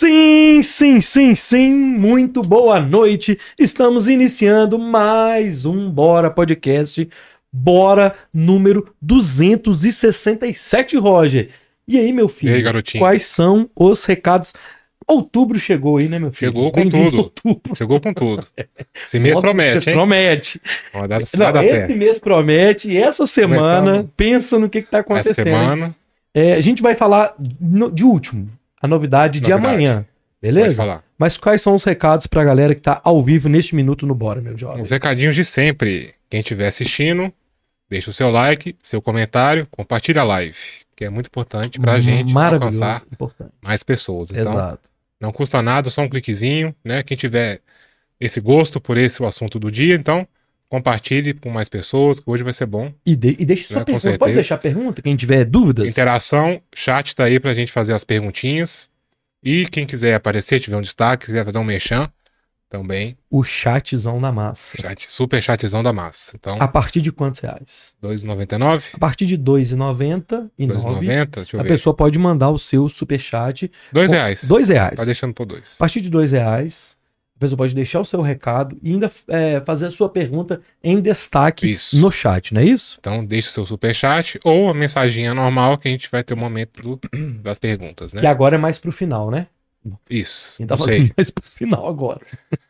Sim, sim, sim, sim. Muito boa noite. Estamos iniciando mais um Bora Podcast. Bora número 267, Roger. E aí, meu filho? E aí, garotinho? Quais são os recados? Outubro chegou aí, né, meu filho? Chegou com tudo. Outubro. Chegou com tudo. Esse mês Nossa, promete, hein? Promete. Não, dá esse mês promete e essa semana, pensa no que, que tá Essa acontecendo. semana, É, a gente vai falar no- de último, a novidade, de Novidade. amanhã. pode Beleza? Mas quais são os recados pra galera que tá ao vivo neste minuto no Bora, meu jovem? Os recadinhos de sempre. Quem estiver assistindo, deixa o seu like, seu comentário, compartilha a live, que é muito importante pra gente Maravilhoso, alcançar importante. mais pessoas. Então, Exato. não custa nada, só um cliquezinho, né? Quem tiver esse gosto por esse o assunto do dia, então compartilhe com mais pessoas, que hoje vai ser bom. E, de, e deixa sua É, com pergunta. Pode deixar pergunta, quem tiver dúvidas. Interação, chat tá aí pra gente fazer as perguntinhas. E quem quiser aparecer, tiver um destaque, quiser fazer um merchan, também, O chatzão da massa. chat, super chatzão da massa. Então, A partir de quantos reais? 2,99, A partir de R$ 2,90 e 9, 2,90, deixa eu a ver. pessoa pode mandar o seu superchat. 2 reais. R$ reais. Tá deixando por dois. A partir de dois reais, a pessoa pode deixar o seu recado e ainda é, fazer a sua pergunta em destaque Isso. no chat, não é isso? Então, deixa o seu super chat ou a mensaginha normal que a gente vai ter o momento do- das perguntas, né? Que agora é mais pro final, né? Isso, fazendo sei. mais pro final agora.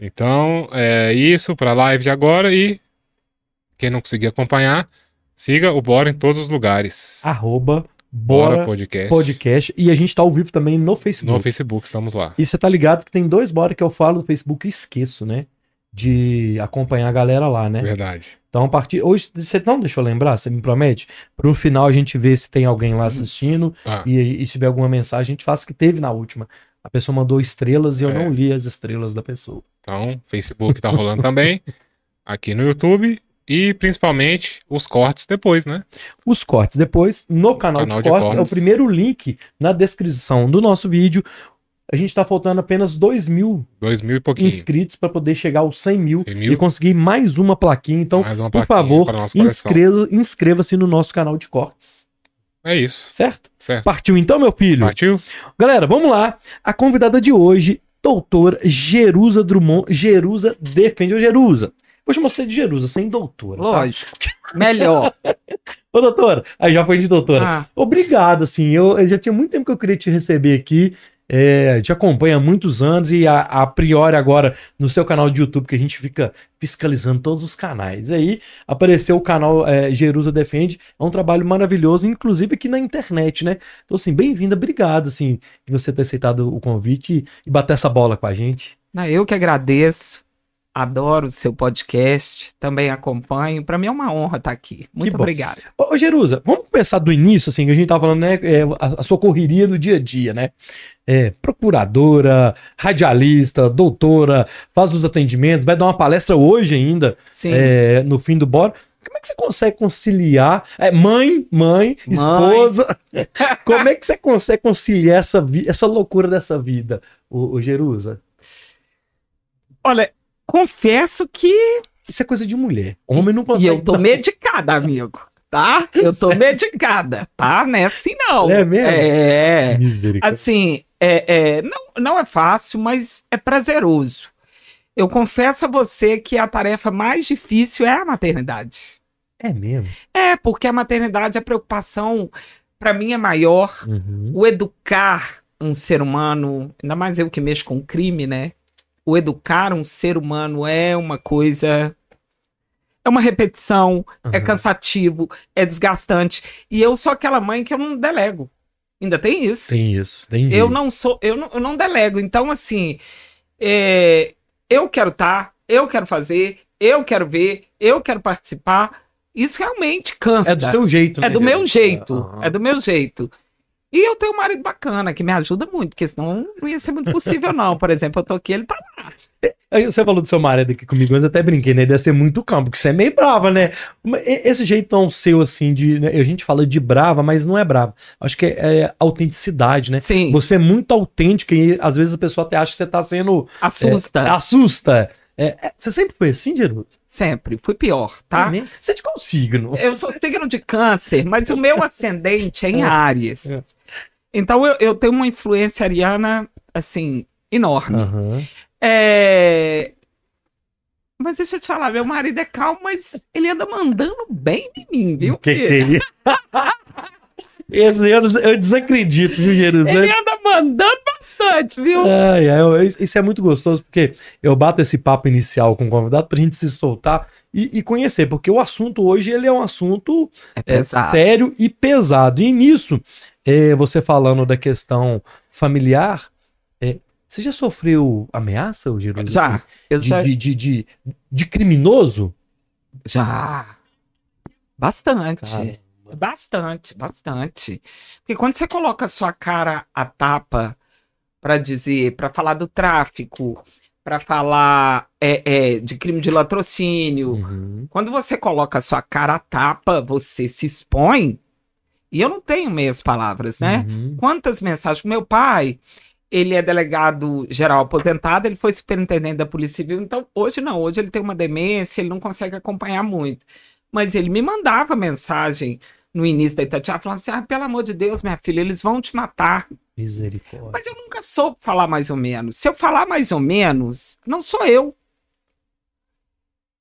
Então, é isso pra live de agora e quem não conseguir acompanhar, siga o Bora em todos os lugares. Arroba Bora, Bora Podcast. Podcast. E a gente tá ao vivo também no Facebook. No Facebook, estamos lá. E você tá ligado que tem dois Bora que eu falo do Facebook e esqueço, né? De acompanhar a galera lá, né? Verdade. Então, a partir. Hoje, você não deixou lembrar? Você me promete? Pro final a gente vê se tem alguém lá assistindo. Ah, E, e se tiver alguma mensagem, a gente faz o que teve na última. A pessoa mandou estrelas e eu É. não li as estrelas da pessoa. então, Facebook tá rolando também. Aqui no YouTube. E principalmente os cortes depois, né? Os cortes depois, no canal, Canal de, de cortes, é o cortes. primeiro link na descrição do nosso vídeo. A gente tá faltando apenas 2 mil Dois mil e inscritos para poder chegar aos 100 mil, 100 mil. e conseguir mais uma plaquinha. Então, uma por plaquinha favor, coleção. inscreva- inscreva-se no nosso canal de cortes. É isso. Certo? Certo. Partiu então, meu filho? Partiu? Galera, vamos lá. A convidada de hoje, doutora Jerusa Drummond. Jerusa defende o Jerusa. Chamar você de Jerusa, sem doutora. tá? Lógico. Melhor. Ô, doutora, aí já foi de doutora. Ah, Obrigado, assim. Eu, eu já tinha muito tempo que eu queria te receber aqui. É, te acompanha há muitos anos e a, a priori agora no seu canal de YouTube, que a gente fica fiscalizando todos os canais. Aí apareceu o canal é, Jerusa Defende. É um trabalho maravilhoso, inclusive aqui na internet, né? Então, assim, bem-vinda, obrigado, assim, de você ter aceitado o convite e bater essa bola com a gente. não, eu que agradeço. Adoro o seu podcast. Também acompanho. Para mim é uma honra estar aqui. Muito bom. obrigada. Ô, Jerusa, vamos começar do início, assim, que a gente tava falando, né? é, a, a sua correria do dia a dia, né? É, procuradora, radialista, doutora, faz os atendimentos, vai dar uma palestra hoje ainda, Sim. é, no fim do bora. Como é que você consegue conciliar? É, mãe, mãe, Mãe. esposa. Como é que você consegue conciliar essa, essa loucura dessa vida, o, o Jerusa? Olha, confesso que. Isso é coisa de mulher. Homem não E consegue. eu tô medicada, amigo. Tá? Eu tô medicada. Tá? Não é assim, não. É mesmo? É. Assim, é, é, não, não é fácil, mas é prazeroso. Eu confesso a você que a tarefa mais difícil é a maternidade. É mesmo. É, porque a maternidade, a preocupação, para mim, é maior. Uhum. O educar um ser humano, ainda mais eu que mexo com crime, né? O educar um ser humano é uma coisa. É uma repetição, é Uhum. cansativo, é desgastante. E eu sou aquela mãe que eu não delego. Ainda tem isso. Tem isso. Entendi. Eu não sou, eu não, eu não delego. Então, assim, é, eu quero estar, eu quero fazer, eu quero ver, eu quero participar. Isso realmente cansa. É do seu jeito, né? É do meu jeito. Aham. É do meu jeito. E eu tenho um marido bacana que me ajuda muito, porque senão não ia ser muito possível, não. Por exemplo, eu tô aqui, ele tá. Aí você falou do seu marido aqui comigo, eu até brinquei, né? Deve ser muito campo, porque você é meio brava, né? Esse jeitão seu, assim, de. né, A gente fala de brava, mas não é brava. Acho que é, é autenticidade, né? Sim, Você é muito autêntico e às vezes a pessoa até acha que você tá sendo. assusta. é, assusta. É, é, você sempre foi assim, Jerusa? Sempre. Fui pior, tá? É? Você é de qual signo? Eu sou signo de câncer, mas o meu ascendente é em É. É. Então eu, eu tenho uma influência ariana, assim, enorme. Aham. É... Mas deixa eu te falar, meu marido é calmo, mas ele anda mandando bem em mim, viu? Que que ele... Esse eu, eu desacredito, viu, Jerusalém? Ele anda mandando bastante, viu? Ai, isso é muito gostoso, porque eu bato esse papo inicial com o convidado pra gente se soltar e, e conhecer, porque o assunto hoje ele é um assunto É é, sério e pesado. E nisso, é, você falando da questão familiar, é, você já sofreu ameaça, o Jerusalém? Já, eu De, já, de, de, de, de criminoso? já. Bastante. Cara. Bastante, bastante. Porque quando você coloca a sua cara à tapa para dizer, para falar do tráfico, para falar é, é, de crime de latrocínio, Uhum. quando você coloca a sua cara à tapa, você se expõe. E eu não tenho meias palavras, né? Uhum. Quantas mensagens? Meu pai, ele é delegado geral aposentado, ele foi superintendente da Polícia Civil, então hoje não, hoje ele tem uma demência, ele não consegue acompanhar muito. Mas ele me mandava mensagem no início da Itatiaia, falando assim: ah, pelo amor de Deus, minha filha, eles vão te matar. Misericórdia. Mas eu nunca soube falar mais ou menos. Se eu falar mais ou menos, não sou eu.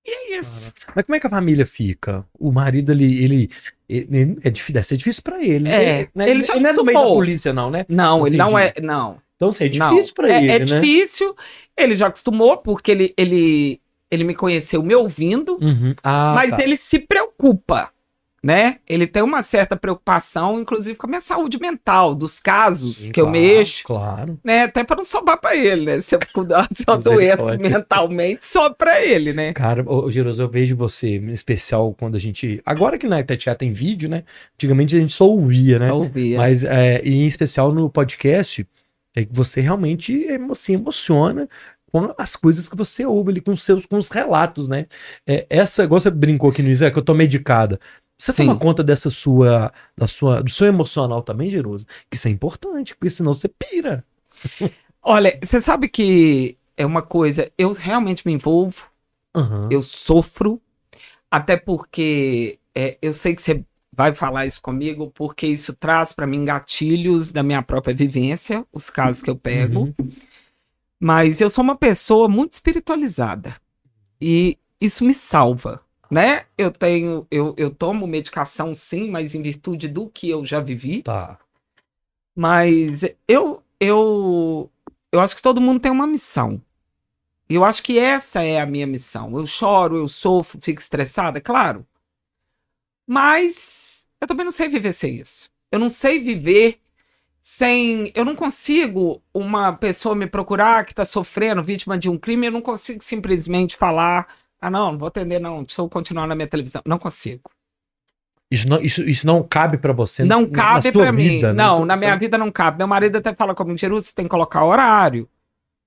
E é isso. Mas como é que a família fica? O marido, ele. ele, ele- é difícil, deve ser difícil pra ele. É, Ele, né? ele já não é do meio da polícia, não, né? Não, ele não é. Não. Então, assim, é difícil pra é, ele, é né? difícil. Ele já acostumou, porque ele, ele, ele me conheceu me ouvindo, Uhum. Ah, mas tá. ele se preocupa, né? Ele tem uma certa preocupação, inclusive com a minha saúde mental, dos casos Sim, que eu claro, mexo, Claro. né? Até para não sobrar para ele, né? Se eu cuidar de uma doença mentalmente, sobra para ele, né? Cara, ô, Giroso, eu vejo você, em especial quando a gente. Agora que na Itatiaia tem vídeo, né? Antigamente a gente só ouvia, né? Só ouvia. Mas, é, e em especial no podcast, é que você realmente se emociona com as coisas que você ouve ali, com os seus com os relatos, né? É, essa, igual você brincou aqui no Isé, que eu tô medicada. Você Sim. toma conta dessa sua, da sua, do seu emocional também, Geroso? Que isso é importante, porque senão você pira. Olha, você sabe que é uma coisa, eu realmente me envolvo, Aham. eu sofro, até porque é, eu sei que você vai falar isso comigo, porque isso traz para mim gatilhos da minha própria vivência, os casos que eu pego. Uhum. Mas eu sou uma pessoa muito espiritualizada e isso me salva, né? Eu tenho, eu, eu tomo medicação sim, mas em virtude do que eu já vivi. Tá. Mas eu, eu, eu acho que todo mundo tem uma missão. E eu acho que essa é a minha missão. Eu choro, eu sofro, fico estressada, claro. Mas eu também não sei viver sem isso. Eu não sei viver sem. Eu não consigo uma pessoa me procurar que está sofrendo, vítima de um crime, eu não consigo simplesmente falar. Ah, não, não vou atender, não. Deixa eu continuar na minha televisão. Não consigo. Isso não, isso, isso não cabe pra você Não na- cabe sua pra mim. né? Não, na minha vida não cabe. Meu marido até fala comigo, Jeru, você tem que colocar horário.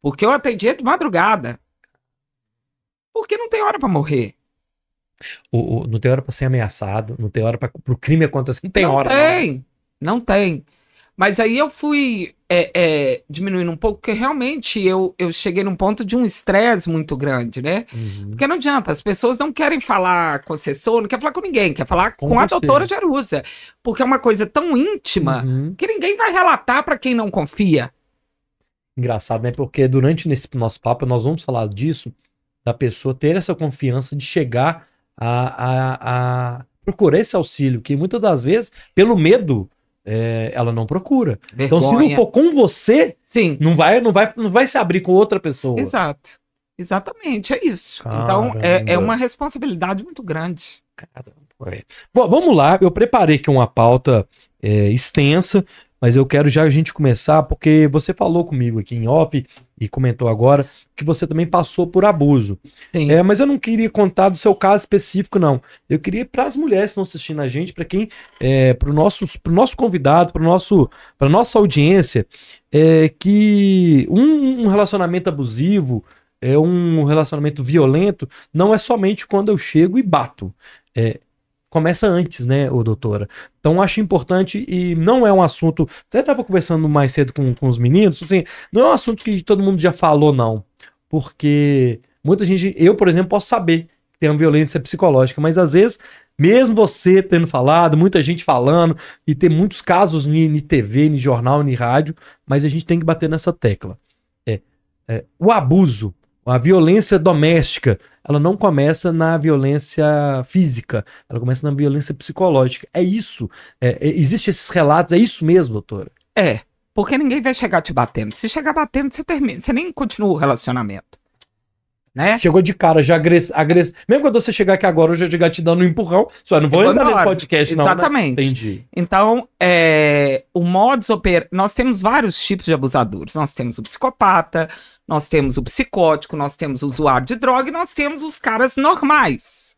Porque eu atendia de madrugada. Porque não tem hora pra morrer. O, o- não tem hora pra ser ameaçado, não tem hora para o crime acontecer, não tem não hora. tem. Não tem. Mas aí eu fui é, é, diminuindo um pouco, porque realmente eu, eu cheguei num ponto de um estresse muito grande, né? Uhum. Porque não adianta, as pessoas não querem falar com o assessor, não quer falar com ninguém, quer falar Com com, a doutora Jerusa. Porque é uma coisa tão íntima Uhum. que ninguém vai relatar pra quem não confia. Engraçado, né? Porque durante nesse nosso papo nós vamos falar disso, da pessoa ter essa confiança de chegar a, a, a procurar esse auxílio, que muitas das vezes, pelo medo, é, ela não procura. Então, se não Vergonha. for com você, Sim, não vai, não vai, não vai se abrir com outra pessoa. exato. Exatamente, é isso. Então, é, é Caramba. uma responsabilidade muito grande. É. Bom, vamos lá. Eu preparei aqui uma pauta é, extensa, mas eu quero já a gente começar, porque você falou comigo aqui em off e comentou agora que você também passou por abuso. Sim. É, mas eu não queria contar do seu caso específico, não. Eu queria para as mulheres que estão assistindo a gente, para quem, é, para o nosso, pro nosso convidado, para nosso, para nossa audiência, é, que um, um relacionamento abusivo, é um relacionamento violento, não é somente quando eu chego e bato. É, começa antes, né, ô doutora? Então acho importante e não é um assunto. Até estava conversando mais cedo com, com os meninos, assim, não é um assunto que todo mundo já falou, não. Porque muita gente, eu, por exemplo, posso saber que tem uma violência psicológica, mas às vezes Mesmo você tendo falado, muita gente falando, e ter muitos casos em TV, em jornal, em rádio, mas a gente tem que bater nessa tecla. É, é, o abuso, a violência doméstica, ela não começa na violência física, ela começa na violência psicológica. É isso. É, é, Existem esses relatos, é isso mesmo, doutora. É, porque ninguém vai chegar te batendo. Se chegar batendo, você termina, você nem continua o relacionamento. Né? Chegou de cara, já agress... agress... Mesmo quando você chegar aqui agora, eu já chegar te dando um empurrão, só não vou entrar no podcast, não. Exatamente. Né? Entendi. Então, é, o modus operandi. Nós temos vários tipos de abusadores. Nós temos o psicopata, nós temos o psicótico, nós temos o usuário de droga e nós temos os caras normais.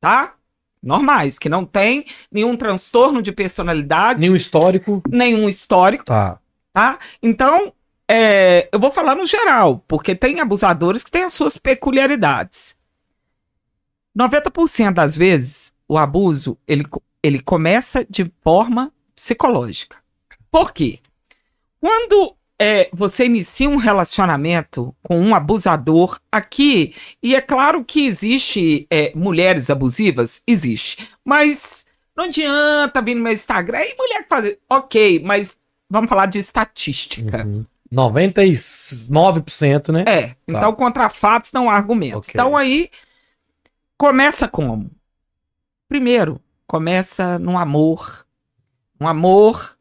Tá? Normais, que não tem nenhum transtorno de personalidade, Nenhum histórico. nenhum histórico, Tá. tá? Então, é, eu vou falar no geral, porque tem abusadores que têm as suas peculiaridades. 90% das vezes, o abuso, ele, ele começa de forma psicológica. Por quê? Quando é, você inicia um relacionamento com um abusador aqui, e é claro que existe é, mulheres abusivas, existe, mas não adianta vir no meu Instagram e mulher que faz. Ok, mas vamos falar de estatística. Uhum. 99%, né? É, então contra fatos não há argumento. Ok. Então aí começa como? Primeiro, começa no amor. Um amor,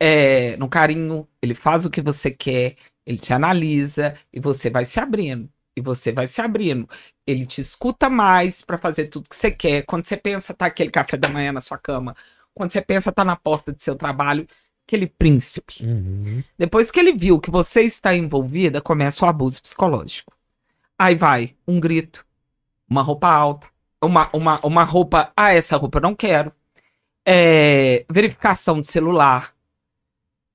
é, no carinho, ele faz o que você quer, ele te analisa e você vai se abrindo. E você vai se abrindo. Ele te escuta mais para fazer tudo que você quer. Quando você pensa tá aquele café da manhã na sua cama, quando você pensa tá na porta do seu trabalho, aquele príncipe. Uhum. Depois que ele viu que você está envolvida, começa o abuso psicológico. Aí vai um grito, uma roupa alta, uma, uma, uma roupa. Ah, essa roupa eu não quero. É, verificação de celular.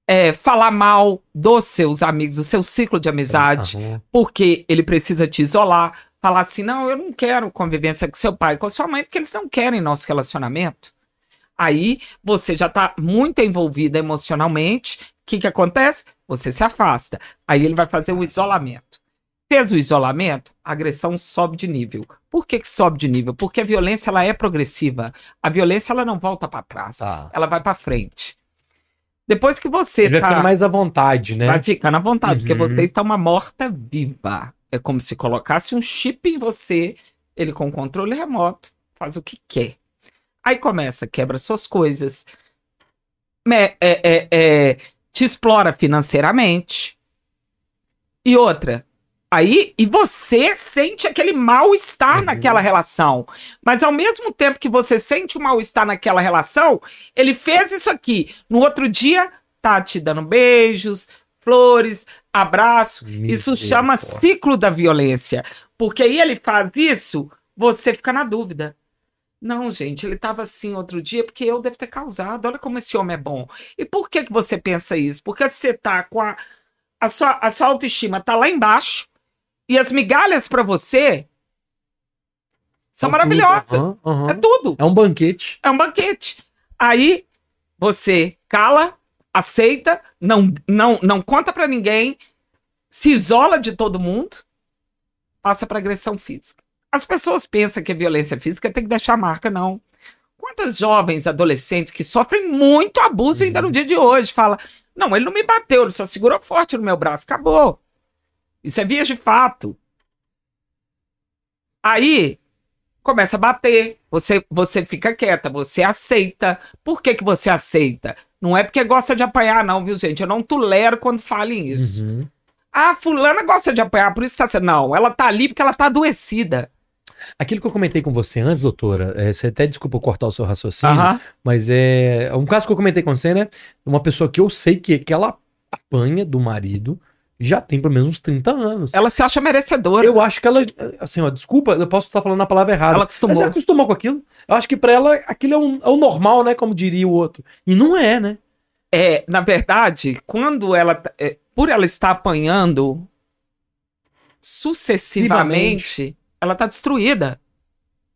É, falar mal dos seus amigos, do seu ciclo de amizade, Aham. porque ele precisa te isolar. Falar assim: não, eu não quero convivência com seu pai, com sua mãe, porque eles não querem nosso relacionamento. Aí você já tá muito envolvida emocionalmente. O que, que acontece? Você se afasta. Aí ele vai fazer o isolamento. Fez o isolamento, a agressão sobe de nível. Por que, que sobe de nível? Porque a violência ela é progressiva. A violência ela não volta para trás, Tá. ela vai para frente. Depois que você Ele vai tá ficando mais à vontade, né? Vai ficando à vontade, porque Uhum. você está uma morta viva. É como se colocasse um chip em você, ele com controle remoto, faz o que quer. Aí começa, quebra suas coisas, me- é, é, é, te explora financeiramente. E outra, aí, e você sente aquele mal-estar Uhum. naquela relação. Mas ao mesmo tempo que você sente o mal-estar naquela relação, ele fez isso aqui. No outro dia, tá te dando beijos, flores, abraço. Isso chama Misericórdia. ciclo da violência. Porque aí ele faz isso, você fica na dúvida. Não, gente, ele estava assim outro dia porque eu devo ter causado. Olha como esse homem é bom. E por que, que você pensa isso? Porque você tá com a, a, sua, a sua autoestima tá lá embaixo e as migalhas para você são Então, maravilhosas. tudo. Aham, aham. É tudo. É um banquete. É um banquete. Aí você cala, aceita, não não não conta pra ninguém, se isola de todo mundo, passa pra agressão física. As pessoas pensam que a violência física tem que deixar marca, não. Quantas jovens adolescentes que sofrem muito abuso ainda no dia de hoje fala: "Não, ele não me bateu, ele só segurou forte no meu braço, acabou". Isso é via de fato. Aí começa a bater, você, você fica quieta, você aceita. Por que, que você aceita? Não é porque gosta de apanhar, não, viu, gente? Eu não tolero quando falem isso. Uhum. Ah, fulana gosta de apanhar, por isso tá sendo. Não, ela tá ali porque ela tá adoecida. Aquilo que eu comentei com você antes, doutora, é, você até desculpa cortar o seu raciocínio, Aham. mas é um caso que eu comentei com você, né? Uma pessoa que eu sei que, que ela apanha do marido já tem pelo menos uns 30 anos. Ela se acha merecedora. Eu acho que ela, assim, ó, desculpa, eu posso estar falando a palavra errada. Ela acostumou. ela acostumou com aquilo. Eu acho que pra ela aquilo é, um- é o normal, né? Como diria o outro. E não é, né? É, na verdade, quando ela. é, por ela estar apanhando sucessivamente, ela tá destruída.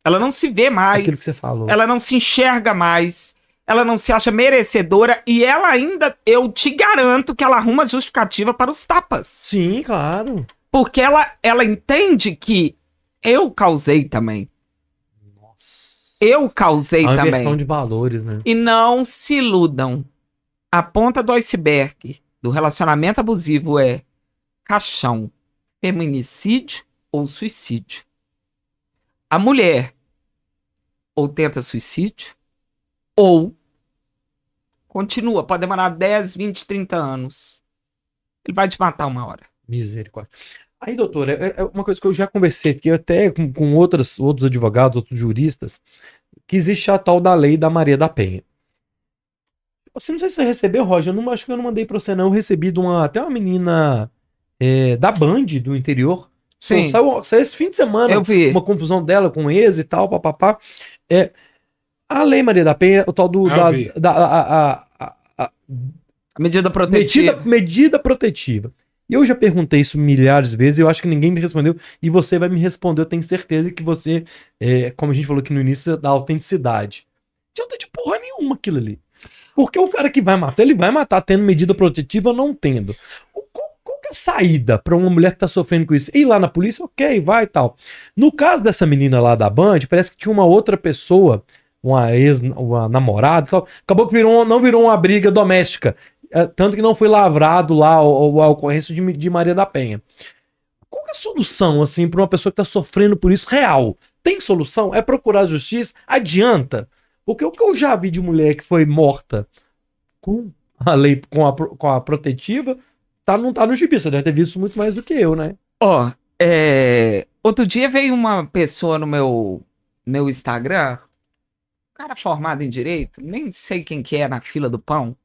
Ela não se vê mais. Aquilo que você falou. ela não se enxerga mais, ela não se acha merecedora e ela ainda, eu te garanto que ela arruma justificativa para os tapas. Sim, claro. Porque ela, ela entende que eu causei também. Nossa. Eu causei A também. inversão de valores, né? E não se iludam. A ponta do iceberg do relacionamento abusivo é caixão, feminicídio ou suicídio. A mulher ou tenta suicídio ou continua, pode demorar 10, 20, 30 anos. Ele vai te matar uma hora. Misericórdia. Aí, doutor, é, é uma coisa que eu já conversei aqui até com, com outros advogados, outros juristas, que existe a tal da lei da Maria da Penha. Você não sei se você recebeu, Roger, eu não acho que eu não mandei pra você, não. Eu recebi de uma, até uma menina é, da Band do interior. Sim. Saiu, saiu esse fim de semana Eu vi. uma confusão dela com ex e tal, papapá. É, a lei Maria da Penha, o tal do. Eu Da, vi. da- a- a- a- a- Medida protetiva. medida, medida protetiva. E eu já perguntei isso milhares de vezes e eu acho que ninguém me respondeu. E você vai me responder, eu tenho certeza que você, é, como a gente falou aqui no início, da autenticidade. Não adianta de porra nenhuma aquilo ali. Porque o cara que vai matar, ele vai matar tendo medida protetiva ou não tendo. O- qual que a saída pra uma mulher que tá sofrendo com isso? Ir lá na polícia, ok, vai e tal. No caso dessa menina lá da Band, parece que tinha uma outra pessoa, uma ex, uma namorada e tal. Acabou que virou, não virou uma briga doméstica. É, tanto que não foi lavrado lá o- a ocorrência de, de Maria da Penha. Qual é a solução, assim, pra uma pessoa que tá sofrendo por isso real? Tem solução? É procurar a justiça? Adianta? Porque o que eu já vi de mulher que foi morta com a lei, com a, com a protetiva, tá, não tá no gibi. Você deve ter visto muito mais do que eu, né? Ó, é, outro dia veio uma pessoa no meu, meu Instagram, um cara formado em direito, nem sei quem que é na fila do pão,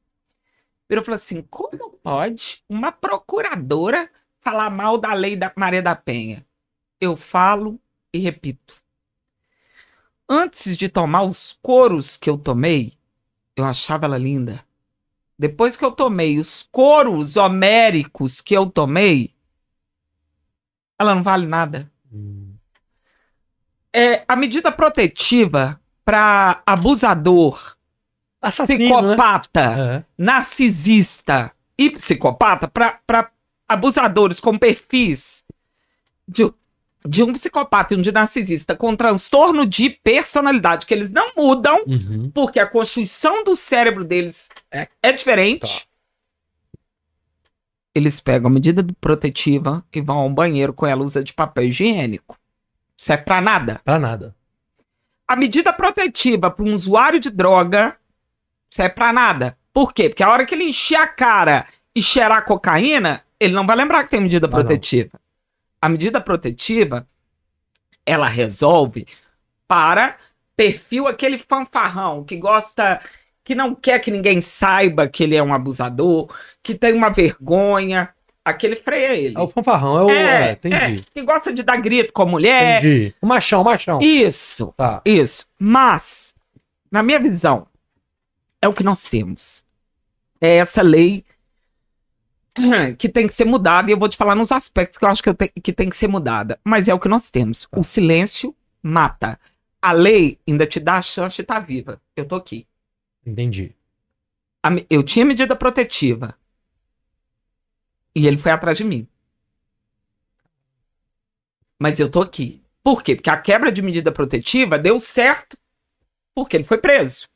virou e falou assim: como pode uma procuradora falar mal da lei da Maria da Penha? Eu falo e repito. Antes de tomar os coros que eu tomei, eu achava ela linda. Depois que eu tomei os coros homéricos que eu tomei, ela não vale nada. É, a medida protetiva para abusador, Assassino, né? psicopata, É. narcisista e psicopata, para abusadores com perfis de, de um psicopata e um de narcisista com transtorno de personalidade, que eles não mudam, Uhum. porque a constituição do cérebro deles é, é diferente. Eles pegam a medida protetiva e vão ao banheiro com ela, usa de papel higiênico. Isso é pra nada. Pra nada. A medida protetiva para um usuário de droga, isso é pra nada. Por quê? Porque a hora que ele encher a cara e cheirar cocaína, ele não vai lembrar que tem medida Vai não. A medida protetiva, ela resolve para perfil aquele fanfarrão que gosta, que não quer que ninguém saiba que ele é um abusador, que tem uma vergonha, aquele freia ele. É o fanfarrão, é o. É, entendi. é, que gosta de dar grito com a mulher. Entendi. O machão, o machão. Isso. Tá. Isso. Mas, na minha visão, é o que nós temos. É essa lei que tem que ser mudada, e eu vou te falar nos aspectos que eu acho que, eu te- que tem que ser mudada. Mas é o que nós temos. O silêncio mata. A lei ainda te dá a chance de estar viva. Eu tô aqui. Entendi. A eu tinha medida protetiva. E ele foi atrás de mim. Mas eu tô aqui. Por quê? Porque a quebra de medida protetiva deu certo porque ele foi preso.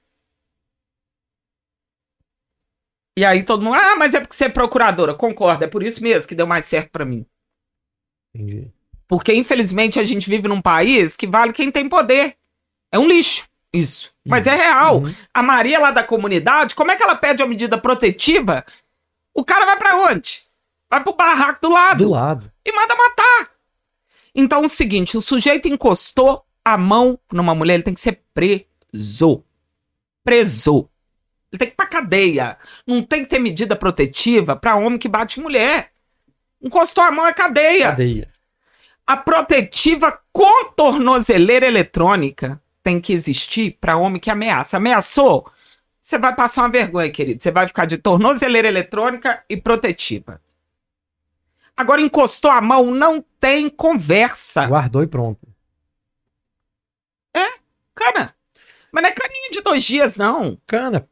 E aí todo mundo, ah, mas é porque você é procuradora. Concordo, é por isso mesmo que deu mais certo pra mim. Entendi. Porque, infelizmente, a gente vive num país que vale quem tem poder. É um lixo, isso. Mas é real. Uhum. A Maria lá da comunidade, como é que ela pede a medida protetiva? O cara vai pra onde? Vai pro barraco do lado Do lado. e manda matar. Então, é o seguinte: o sujeito encostou a mão numa mulher, ele tem que ser preso. Preso. Ele tem que ir pra cadeia. Não tem que ter medida protetiva pra homem que bate mulher. Encostou a mão é cadeia. Cadeia. A protetiva com tornozeleira eletrônica tem que existir para homem que ameaça. Ameaçou? Você vai passar uma vergonha, querido. Você vai ficar de tornozeleira eletrônica e protetiva. Agora encostou a mão, não tem conversa. Guardou e pronto. Cana. Mas não é caninho de dois dias, não. Cana.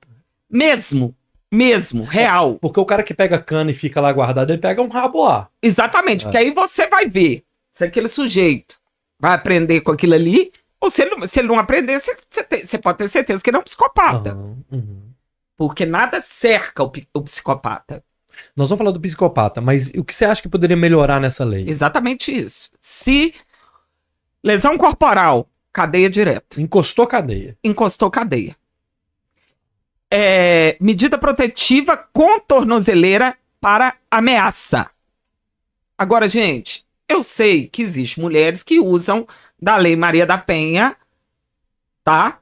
Mesmo. Mesmo. Real. Porque o cara que pega cana e fica lá guardado, ele pega um rabo lá. Exatamente. Porque aí você vai ver se aquele sujeito vai aprender com aquilo ali Ou se ele, não- se ele não aprender, você, você tem- você pode ter certeza que ele é um psicopata. Uhum. Porque nada cerca o, o psicopata. Nós vamos falar do psicopata, mas o que você acha que poderia melhorar nessa lei? Exatamente isso. Se lesão corporal, cadeia direto. Encostou cadeia. Encostou cadeia. É, medida protetiva com tornozeleira para ameaça. Agora, gente, eu sei que existem mulheres que usam da Lei Maria da Penha, tá?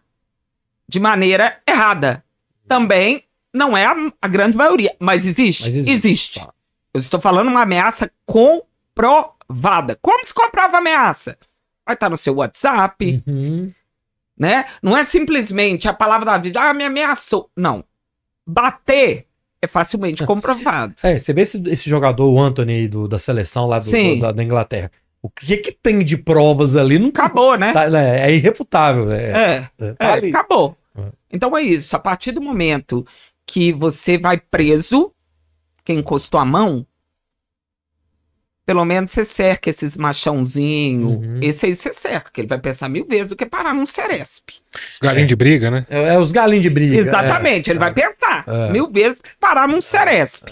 De maneira errada. Também não é a, a grande maioria, mas existe? Mas existe, existe. tá. Eu estou falando uma ameaça comprovada. Como se comprova a ameaça? Vai estar no seu WhatsApp, Uhum. Né? Não é simplesmente a palavra da vida, ah, me ameaçou. Não. Bater é facilmente comprovado. É, você vê esse, esse jogador, o Anthony do- da seleção lá do- do- da, da Inglaterra. O que que tem de provas ali? Não Acabou, né? tá- é, é irrefutável. É, É, é, tá é, acabou. É. Então é isso. A partir do momento que você vai preso, quem encostou a mão, pelo menos você cerca esses machãozinho. Uhum. Esse aí você cerca, que ele vai pensar mil vezes do que parar num Ceresp. Os galinhos de briga, né? É, é os galinhos de briga. Exatamente, ele é. vai pensar É. mil vezes parar num Ceresp.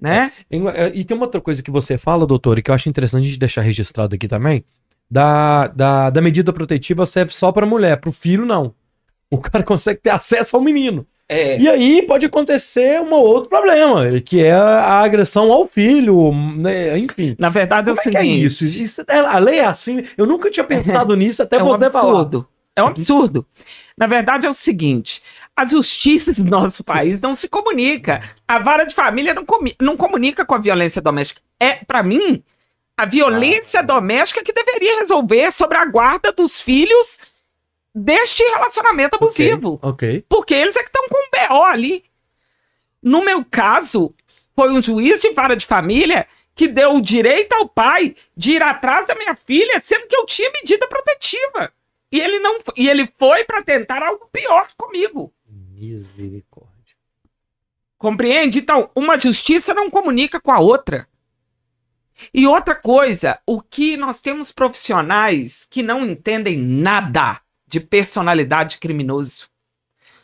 Né? É, E tem uma outra coisa que você fala, doutor, e que eu acho interessante a gente deixar registrado aqui também. Da, da, da medida protetiva serve só pra mulher, pro filho não. O cara consegue ter acesso ao menino. É. E aí pode acontecer um outro problema, que é a agressão ao filho, né? enfim. Na verdade, é o Como é que é seguinte. isso? Isso- é- A lei é assim. Eu nunca tinha pensado nisso até é um você falar. absurdo. É um absurdo. Na verdade, é o seguinte: a justiça do nosso país não se comunica. A vara de família não, comi- não comunica com a violência doméstica. É, para mim, a violência doméstica que deveria resolver sobre a guarda dos filhos deste relacionamento abusivo. Ok. Porque eles é que estão com um BO ali. No meu caso, foi um juiz de vara de família que deu o direito ao pai de ir atrás da minha filha, sendo que eu tinha medida protetiva. E ele não e ele foi para tentar algo pior comigo. Misericórdia. Compreende? Então, uma justiça não comunica com a outra. E outra coisa, o que nós temos profissionais que não entendem nada de personalidade criminoso.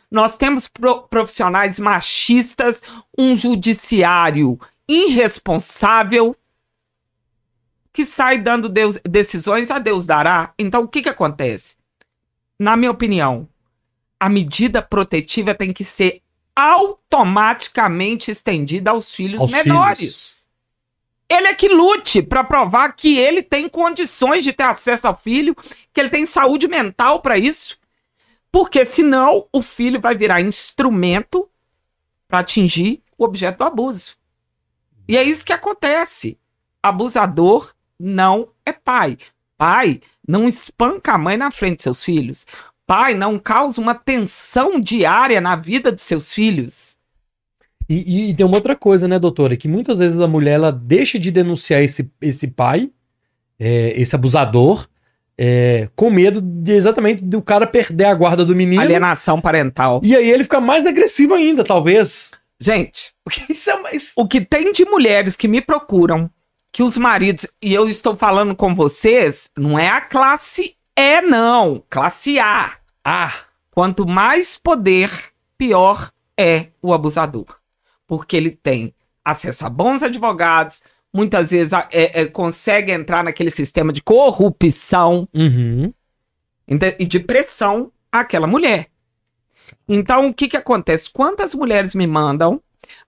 Nós temos pro- profissionais machistas, um judiciário irresponsável que sai dando Deus- decisões a Deus dará. Então, o que, que acontece? Na minha opinião, a medida protetiva tem que ser automaticamente estendida aos filhos Aos menores. filhos. Ele é que lute para provar que ele tem condições de ter acesso ao filho, que ele tem saúde mental para isso. Porque senão o filho vai virar instrumento para atingir o objeto do abuso. E é isso que acontece. Abusador não é pai. Pai não espanca a mãe na frente de seus filhos. Pai não causa uma tensão diária na vida dos seus filhos. E, e- e tem uma outra coisa, né, doutora? Que muitas vezes a mulher ela deixa de denunciar esse, esse pai, é, esse abusador, é, com medo de exatamente do cara perder a guarda do menino. Alienação parental. E aí ele fica mais agressivo ainda, talvez. Gente, é mais. o que tem de mulheres que me procuram, que os maridos, e eu estou falando com vocês, não é a classe E, não. Classe A. Ah! Quanto mais poder, pior é o abusador. Porque ele tem acesso a bons advogados, muitas vezes é- é, consegue entrar naquele sistema de corrupção Uhum. e de pressão àquela mulher. Então, o que, que acontece? Quantas mulheres me mandam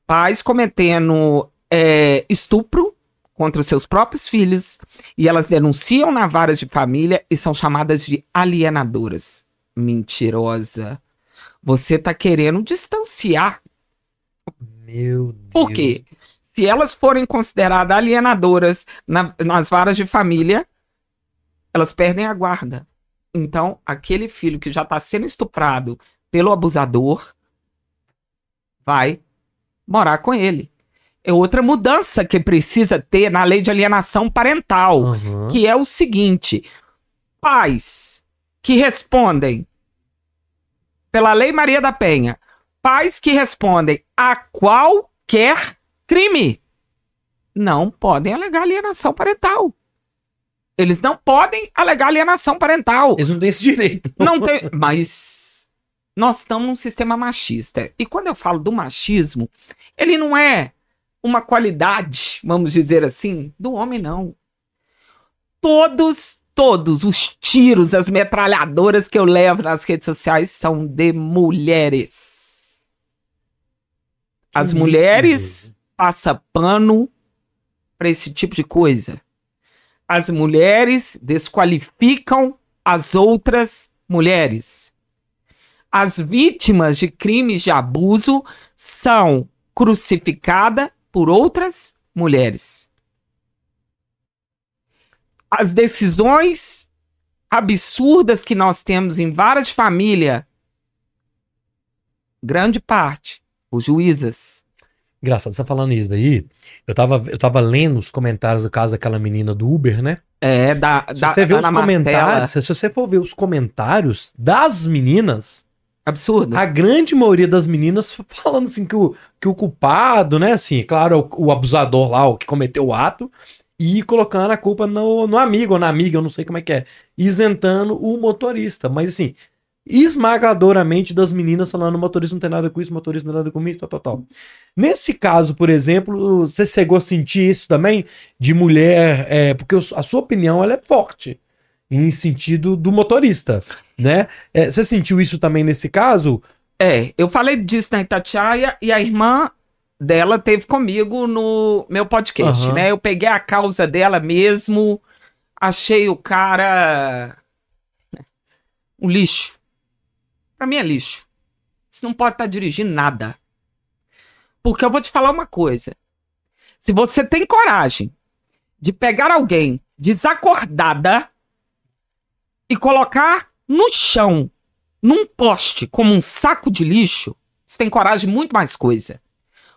pais cometendo é, estupro contra os seus próprios filhos e elas denunciam na vara de família e são chamadas de alienadoras. Mentirosa. Você tá querendo distanciar. Meu Deus. Por quê? Se elas forem consideradas alienadoras na- nas varas de família, elas perdem a guarda. Então, aquele filho que já está sendo estuprado pelo abusador vai morar com ele. É outra mudança que precisa ter na lei de alienação parental, Uhum. que é o seguinte: pais que respondem pela Lei Maria da Penha, pais que respondem a qualquer crime, não podem alegar alienação parental. Eles não podem alegar alienação parental. Eles não têm esse direito. Não tem. Mas nós estamos num sistema machista. E quando eu falo do machismo, ele não é uma qualidade, vamos dizer assim, do homem, não. Todos, todos os tiros, as metralhadoras que eu levo nas redes sociais são de mulheres. As Que mulheres isso, passam pano para esse tipo de coisa. As mulheres desqualificam as outras mulheres. As vítimas de crimes de abuso são crucificadas por outras mulheres. As decisões absurdas que nós temos em várias famílias, grande parte, os juízas, Engraçado, você tá falando isso daí. Eu tava, eu tava lendo os comentários do caso daquela menina do Uber, né? é, da, Se da você ver os Ana comentários, Marcela. se você for ver os comentários das meninas, Absurdo. a grande maioria das meninas falando assim que o, que o culpado, né, assim, claro, o, o abusador lá, o que cometeu o ato, e colocando a culpa no, no amigo ou na amiga, eu não sei como é que é, isentando o motorista, mas assim, esmagadoramente das meninas falando o motorista não tem nada com isso, o motorista não tem nada com isso, tal, tal, tal. Nesse caso, por exemplo, você chegou a sentir isso também de mulher, é, porque a sua opinião ela é forte em sentido do motorista, né? É, você sentiu isso também nesse caso? É, eu falei disso na Itatiaia e a irmã dela teve comigo no meu podcast, Aham. né? Eu peguei a causa dela mesmo, achei o cara um lixo. Pra mim é lixo. Você não pode estar dirigindo nada. Porque eu vou te falar uma coisa. Se você tem coragem de pegar alguém desacordada e colocar no chão, num poste, como um saco de lixo, você tem coragem muito mais coisa.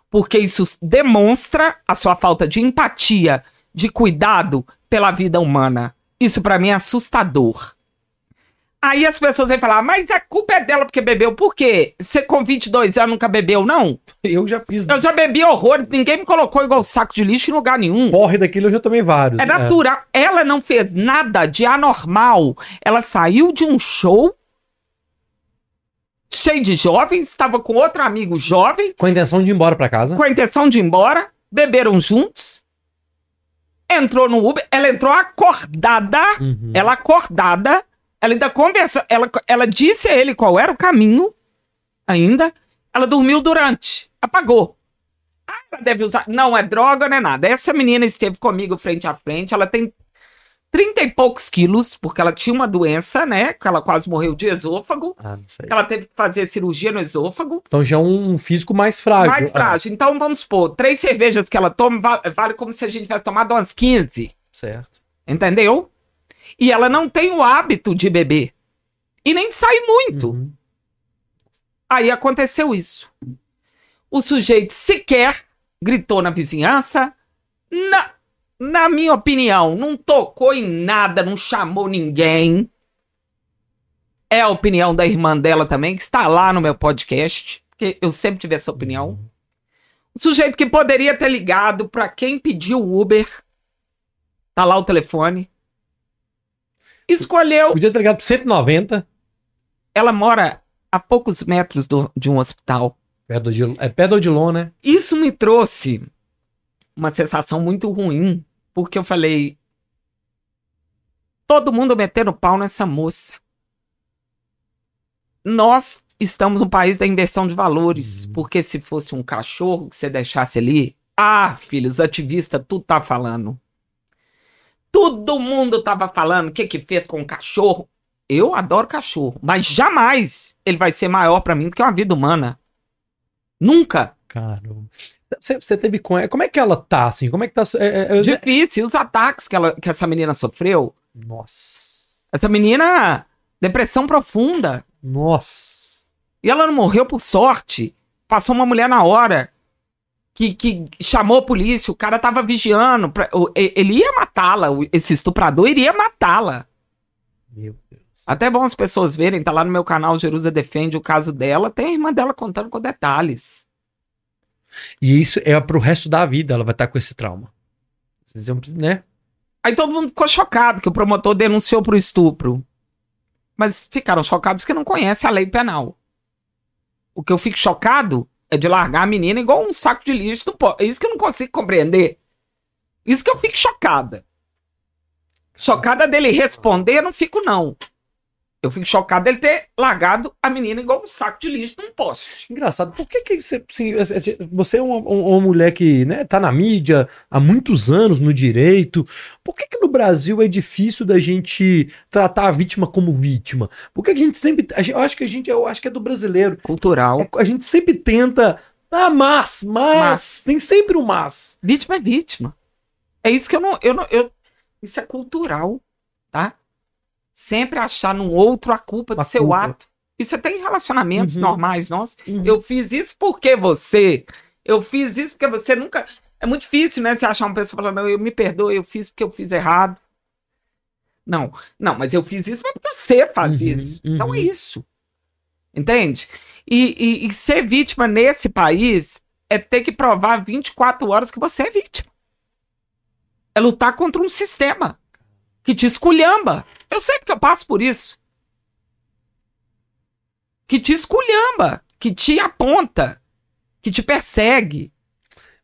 Porque isso demonstra a sua falta de empatia, de cuidado pela vida humana. Isso pra mim é assustador. Aí as pessoas vêm falar, mas a culpa é dela porque bebeu. Por quê? Você com 22 anos nunca bebeu, não? Eu já fiz Eu já bebi horrores, ninguém me colocou igual saco de lixo em lugar nenhum. porre daquilo, eu já tomei vários. É natural. Ela não fez nada de anormal. Ela saiu de um show cheio de jovens, estava com outro amigo jovem, Com a intenção de ir embora pra casa. com a intenção de ir embora, beberam juntos, entrou no Uber, ela entrou acordada, Uhum. ela acordada, ela ainda conversou, ela, ela disse a ele qual era o caminho, ainda, ela dormiu durante, apagou. Ah, ela deve usar, não é droga, não é nada. Essa menina esteve comigo frente a frente, ela tem 30 e poucos quilos, porque ela tinha uma doença, né, que ela quase morreu de esôfago, Ah, não sei. ela teve que fazer cirurgia no esôfago, Então já é um físico mais frágil. mais frágil. Então, vamos supor, três cervejas que ela toma, va- vale como se a gente tivesse tomado umas 15. Ah, certo. Entendeu? E ela não tem o hábito de beber. E nem sai muito. Uhum. Aí aconteceu isso. O sujeito sequer gritou na vizinhança. Na, na minha opinião, não tocou em nada, não chamou ninguém. É a opinião da irmã dela também, que está lá no meu podcast. Porque eu sempre tive essa opinião. O sujeito que poderia ter ligado para quem pediu o Uber. Tá lá o telefone. Escolheu. Podia ter ligado pro 190. Ela mora a poucos metros do- de um hospital. Perto Odilon, é perto do Odilon, né? Isso me trouxe uma sensação muito ruim, porque eu falei. Todo mundo metendo pau nessa moça. Nós estamos no país da inversão de valores, porque se fosse um cachorro que você deixasse ali. Ah, filhos, os ativistas, tudo tá falando. Todo mundo tava falando o que que fez com o cachorro. Eu adoro cachorro, mas jamais ele vai ser maior pra mim do que uma vida humana. Nunca. Caramba. Você, você teve com ela. Como é que ela tá, assim? Como é que tá. é, é, é- Difícil. Os ataques que, ela, que essa menina sofreu. Nossa. Essa menina, depressão profunda. Nossa. E ela não morreu por sorte. Passou uma mulher na hora que, que chamou a polícia. O cara tava vigiando. pra- ele ia matá-la. Esse estuprador iria matá-la. Meu Deus. Até bom as pessoas verem. Tá lá no meu canal Jerusa Defende o caso dela. Tem a irmã dela contando com detalhes. E isso é pro resto da vida, ela vai estar com esse trauma. Vocês vão- né? Aí todo mundo ficou chocado que o promotor denunciou por estupro. Mas ficaram chocados porque não conhecem a lei penal. O que eu fico chocado de largar a menina igual um saco de lixo. Pode. É isso que eu não consigo compreender. Isso que eu fico chocada. Chocada dele responder, eu não fico, não. Eu fico chocado dele ter largado a menina igual um saco de lixo num poste. Engraçado, por que, que você, assim, você é uma, uma, mulher que né, tá na mídia há muitos anos no direito? Por que, que no Brasil é difícil da gente tratar a vítima como vítima? Por que, que a gente sempre. Eu acho que a gente, eu acho que é do brasileiro. Cultural. É, a gente sempre tenta. Ah, mas, mas, mas. Tem sempre o um mas. Vítima é vítima. É isso que eu não. Eu não eu, isso é cultural, tá? Sempre achar no outro a culpa do seu culpa. ato. Isso até em relacionamentos uhum. normais nossos. Uhum. Eu fiz isso porque você. Eu fiz isso porque você nunca. É muito difícil, né? Você achar uma pessoa falando, eu me perdoe, eu fiz porque eu fiz errado. Não, não, mas eu fiz isso porque você faz uhum, isso. Então é uhum. isso. Entende? E, e, e, ser vítima nesse país é ter que provar 24 horas que você é vítima. É lutar contra um sistema que te esculhamba. Eu sei porque eu passo por isso. Que te esculhamba, que te aponta, que te persegue.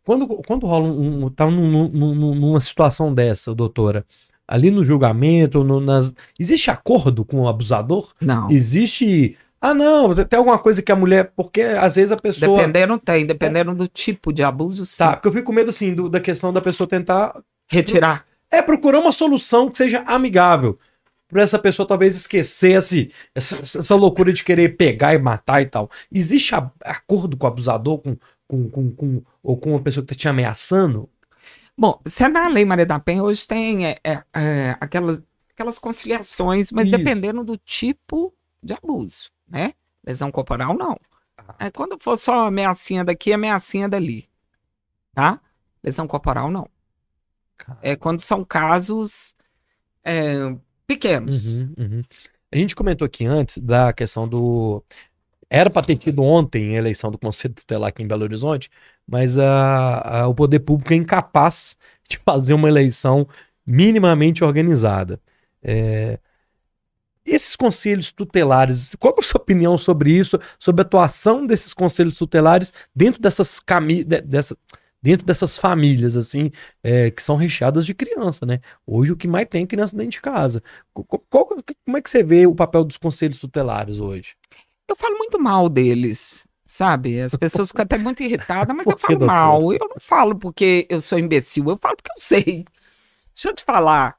Quando, quando rola um, tá num, num, numa situação dessa, doutora, ali no julgamento, no, nas, existe acordo com o abusador? Não. Existe. Ah, não, tem alguma coisa que a mulher. Porque às vezes a pessoa. Dependendo, tem, dependendo do tipo de abuso, sim. Tá, porque eu fico com medo, assim, do, da questão da pessoa tentar. Retirar. É procurar uma solução que seja amigável para essa pessoa talvez esquecesse essa, essa, loucura de querer pegar e matar e tal. Existe a, acordo com o abusador, com, com, com, com, ou com uma pessoa que está te ameaçando? Bom, se é na Lei Maria da Penha, hoje tem é, é, é, aquelas, aquelas conciliações, mas Isso. dependendo do tipo de abuso, né? Lesão corporal, não. Ah. É, quando for só ameaçinha daqui, ameaçinha dali. Tá? Lesão corporal, não. É quando são casos é, pequenos. Uhum, uhum. A gente comentou aqui antes da questão do. Era para ter tido ontem a eleição do Conselho Tutelar aqui em Belo Horizonte, mas a, a, o poder público é incapaz de fazer uma eleição minimamente organizada. É, esses conselhos tutelares, qual é a sua opinião sobre isso, sobre a atuação desses conselhos tutelares dentro dessas camisas, dessa, dentro dessas famílias, assim, é, que são recheadas de criança, né? Hoje o que mais tem é criança dentro de casa. Qual, qual, como é que você vê o papel dos conselhos tutelares hoje? Eu falo muito mal deles, sabe? As pessoas ficam até muito irritadas, mas eu falo mal. Eu não falo porque eu sou imbecil, eu falo porque eu sei. Deixa eu te falar.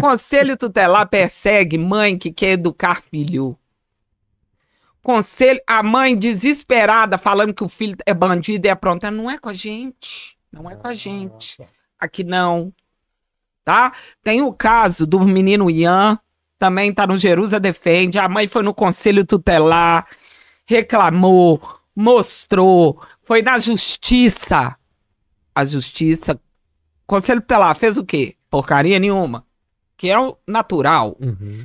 Conselho tutelar persegue mãe que quer educar filho. Conselho, a mãe desesperada falando que o filho é bandido e é pronta. Não é com a gente. Não é com a gente. Aqui não. Tá? Tem o caso do menino Ian, também tá no Jerusa Defende. A mãe foi no conselho tutelar, reclamou, mostrou, foi na justiça. A justiça. Conselho tutelar fez o quê? Porcaria nenhuma. Que é o natural. Uhum.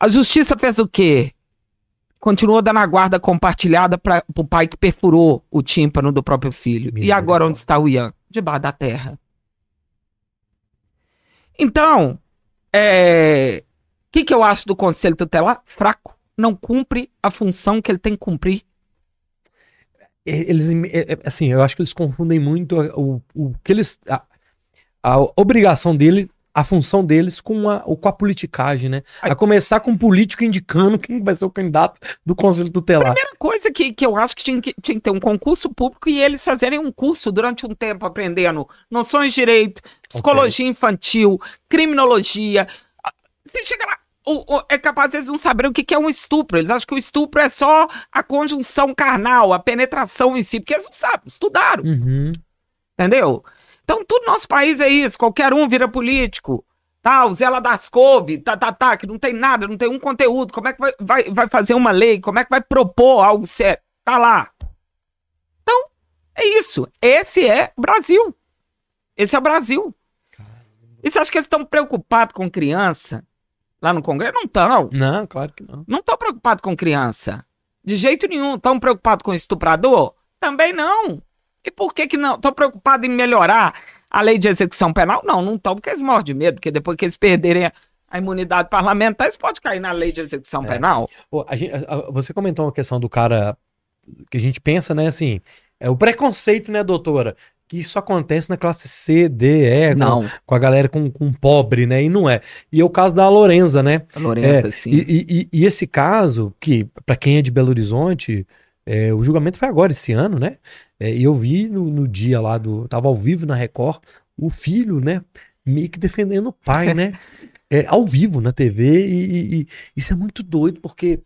A justiça fez o quê? Continuou dando a guarda compartilhada para o pai que perfurou o tímpano do próprio filho. Meu e agora onde está o Ian? Debaixo da terra. Então, o é... que, que eu acho do conselho tutelar? Fraco. Não cumpre a função que ele tem que cumprir. Eles, assim, eu acho que eles confundem muito o, o que eles. A, a obrigação dele a função deles com a, com a politicagem, né? A começar com um político indicando quem vai ser o candidato do Conselho Tutelar. A primeira coisa que, que eu acho que tinha, que tinha que ter um concurso público e eles fazerem um curso durante um tempo aprendendo noções de direito, psicologia okay. infantil, criminologia. Você chega lá, o, o, é capaz eles não saberem o que, que, é um estupro. Eles acham que o estupro é só a conjunção carnal, a penetração em si, porque eles não sabem, estudaram. Uhum. Entendeu? Então, tudo no nosso país é isso. Qualquer um vira político. Tá, o Zé das Couve, tá, tá, tá, que não tem nada, não tem um conteúdo. Como é que vai, vai, vai fazer uma lei? Como é que vai propor algo sério? Tá lá. Então, é isso. Esse é o Brasil. Esse é o Brasil. E você acha que eles estão preocupados com criança lá no Congresso? Não estão. Não, claro que não. Não estão preocupados com criança. De jeito nenhum. Estão preocupados com estuprador? Também não. E por que que não? Estão preocupados em melhorar A lei de execução penal, não, não estão, porque eles morrem de medo, porque depois que eles perderem a, a imunidade parlamentar, eles podem cair na lei de execução É. penal. Pô, a gente- a- a- você comentou uma questão do cara que a gente pensa, né, assim, é o preconceito, né, doutora? Que isso acontece na classe C, D, E, com, não, com a galera com, com pobre, né? E não é. E é o caso da Lorenza, né? Lourenço, É, assim. E, e- e- esse caso, que pra quem é de Belo Horizonte, é, o julgamento foi agora, esse ano, né? É, E eu vi no, no dia lá do. Tava ao vivo na Record, o filho, né? Meio que defendendo o pai, né? É, ao vivo na TV, e, e- isso é muito doido, porque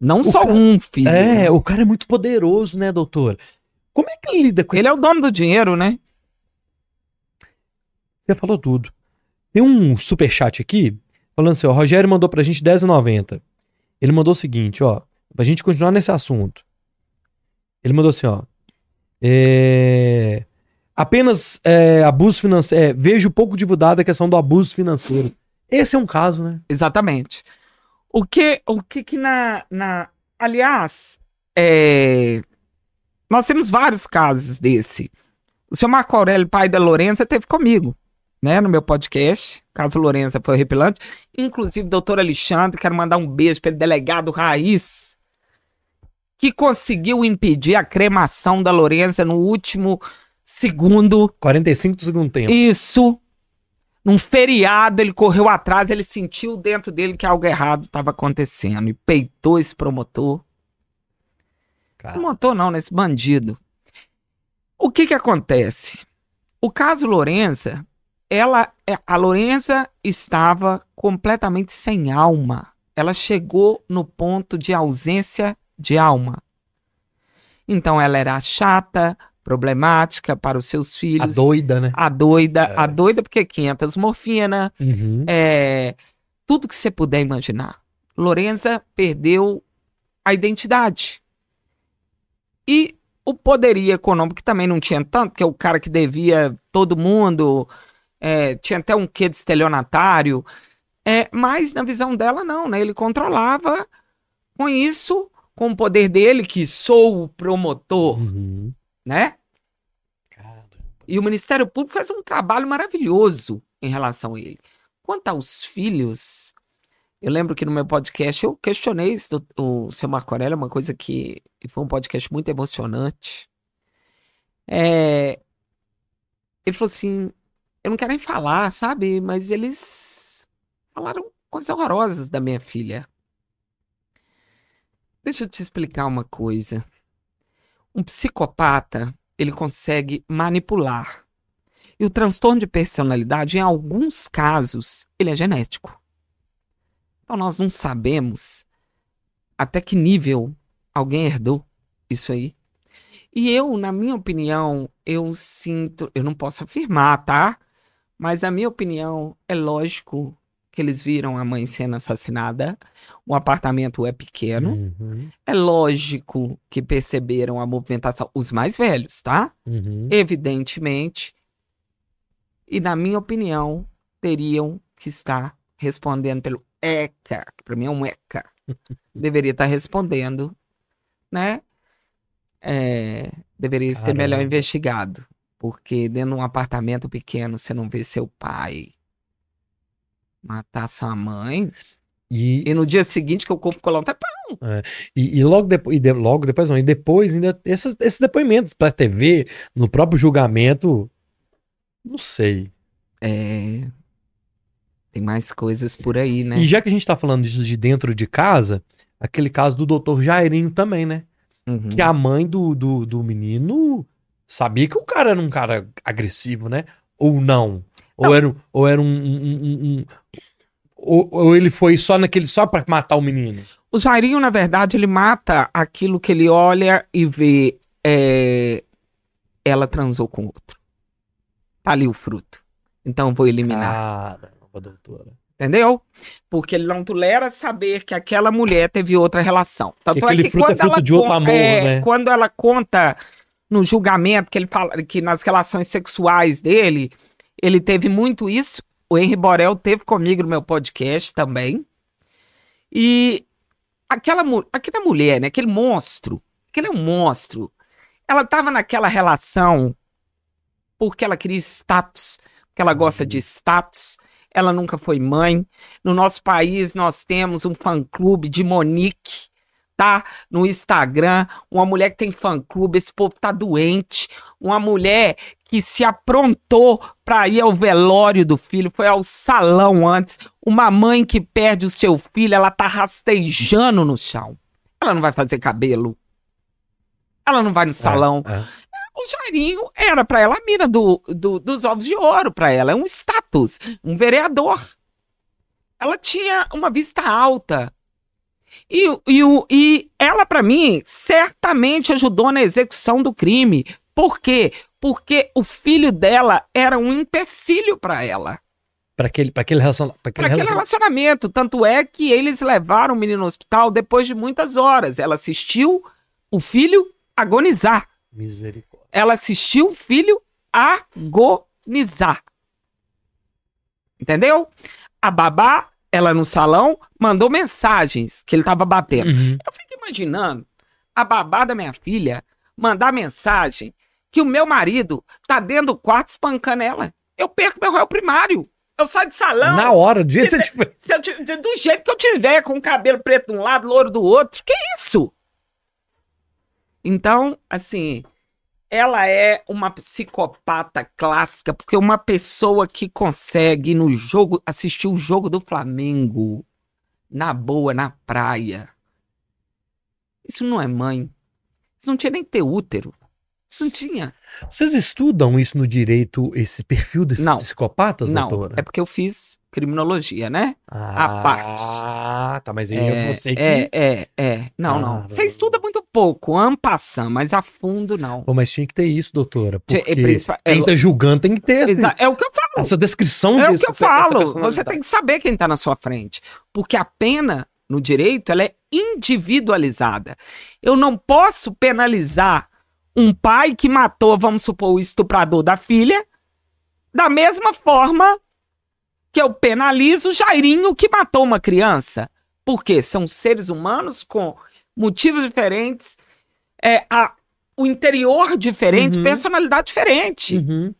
Não só cara- um filho. é, né? o cara é muito poderoso, né, doutor? Como é que ele lida com Ele é o dono do dinheiro, né? Você falou tudo. Tem um superchat aqui, falando assim, ó, o Rogério mandou pra gente R$10,90. Ele mandou o seguinte, ó, pra gente continuar nesse assunto. Ele mandou assim, ó, é, apenas é, abuso financeiro, vejo pouco divulgada a questão do abuso financeiro. Esse é um caso, né? Exatamente. O que, o que que na, na... Aliás, é, nós temos vários casos desse. O senhor Marco Aurélio, pai da Lourença, teve comigo, né, no meu podcast. Caso Lourença foi horripilante. Inclusive, doutor Alexandre, quero mandar um beijo para ele, delegado Raiz, que conseguiu impedir a cremação da Lourença no último segundo 45 do segundo tempo. isso. Num feriado, ele correu atrás, ele sentiu dentro dele que algo errado estava acontecendo e peitou esse promotor. Cara, Promotor não, nesse bandido. O que que acontece? O caso Lourença, ela, é- a Lourença estava completamente sem alma. Ela chegou no ponto de ausência de alma. Então ela era chata, problemática para os seus a filhos. doida, né? A doida, a doida porque 500 morfina, Uhum. é, tudo que você puder imaginar. Lorenza perdeu a identidade. E o poderio econômico que também não tinha tanto, porque o cara que devia todo mundo, é, tinha até um quê de estelionatário, é, mas na visão dela não, né? Ele controlava com isso, com o poder dele, que sou o promotor, Uhum. né? E o Ministério Público faz um trabalho maravilhoso em relação a ele. Quanto aos filhos, eu lembro que no meu podcast eu questionei isso do, o seu Marco Aurélio, uma coisa que que foi um podcast muito emocionante. É, ele falou assim: eu não quero nem falar, sabe? Mas eles falaram coisas horrorosas da minha filha. Deixa eu te explicar uma coisa. Um psicopata ele consegue manipular. E o transtorno de personalidade, em alguns casos, ele é genético. Então nós não sabemos até que nível alguém herdou isso aí. E eu, na minha opinião, eu sinto, eu não posso afirmar, tá? Mas a minha opinião é lógico que eles viram a mãe sendo assassinada. O apartamento é pequeno. Uhum. É lógico que perceberam a movimentação, os mais velhos, tá? Uhum. Evidentemente. E, na minha opinião, teriam que estar respondendo pelo ECA, que para mim é um ECA. Deveria estar respondendo, né? É, deveria ser Caramba. melhor investigado. Porque dentro de um apartamento pequeno, você não vê seu pai matar sua mãe. E, E no dia seguinte que o corpo colou, tá E, e logo, depo, e de- logo depois, não, e depois ainda, esses, esses depoimentos pra TV, no próprio julgamento, não sei. É. Tem mais coisas por aí, né? E já que a gente tá falando disso de dentro de casa, aquele caso do doutor Jairinho também, né? Uhum. Que a mãe do, do, do menino sabia que o cara era um cara agressivo, né? Ou não? Ou era, um- ou era um. um- um- ou, ou ele foi só naquele. só pra matar o menino? O Jairinho, na verdade, ele mata aquilo que ele olha e vê. é, Ela transou com outro. Tá ali o fruto. Então vou eliminar. Caramba, doutora. Entendeu? Porque ele não tolera saber que aquela mulher teve outra relação. Tanto Que aquele fruto é fruto de outro amor, é, né? Quando ela conta no julgamento que ele fala que nas relações sexuais dele, ele teve muito isso. O Henry Borel teve comigo no meu podcast também. E aquela, aquela mulher, né? Aquele monstro, aquele é um monstro. Ela tava naquela relação porque ela queria status, porque ela gosta de status. Ela nunca foi mãe. No nosso país, nós temos um fã-clube de Monique, tá? No Instagram, uma mulher que tem fã-clube, esse povo tá doente. Uma mulher que se aprontou para ir ao velório do filho, foi ao salão antes. Uma mãe que perde o seu filho, ela tá rastejando no chão. Ela não vai fazer cabelo. Ela não vai no salão. É, é. O Jairinho era para ela a mina do, do- dos ovos de ouro, para ela. É um status, um vereador. Ela tinha uma vista alta. E, e, e ela, para mim, certamente ajudou na execução do crime. Por quê? Porque o filho dela era um empecilho para ela. Pra aquele, pra aquele, relaciona, pra aquele Para aquele relaciona- relacionamento. Tanto é que eles levaram o menino no hospital depois de muitas horas. Ela assistiu o filho agonizar. Misericórdia. Ela assistiu o filho agonizar. Entendeu? A babá, ela no salão, mandou mensagens que ele tava batendo. Uhum. Eu fico imaginando a babá da minha filha mandar mensagem que o meu marido tá dentro do quarto espancando ela. Eu perco meu réu primário. Eu saio de salão. Na hora, do jeito Se que tiver- Se eu de- do jeito que eu tiver, com o cabelo preto de um lado, louro do outro. Que isso? Então, assim, ela é uma psicopata clássica, porque uma pessoa que consegue no jogo, assistir o jogo do Flamengo, na boa, na praia. Isso não é mãe. Isso não tinha nem ter útero. Isso não tinha. Vocês estudam isso no direito, esse perfil desses Não. psicopatas, não, doutora? é porque eu fiz criminologia, né? ah, parte. Ah, tá, mas aí É, é você que... é, é, é. Não, não. Ah, Você estuda muito pouco, ampassam, mas a fundo não. Pô, mas tinha que ter isso, doutora. Tinha- Porque é principal- é quem lo- tá julgando tem que ter Exa- É o que eu falo. essa descrição É o desse- que eu falo. Você tem que saber quem está na sua frente. Porque a pena no direito ela é individualizada. Eu não posso penalizar um pai que matou, vamos supor, o estuprador da filha, da mesma forma que eu penalizo o Jairinho que matou uma criança. Porque são seres humanos com motivos diferentes, é, a- o interior diferente, Uhum. personalidade diferente. Uhum.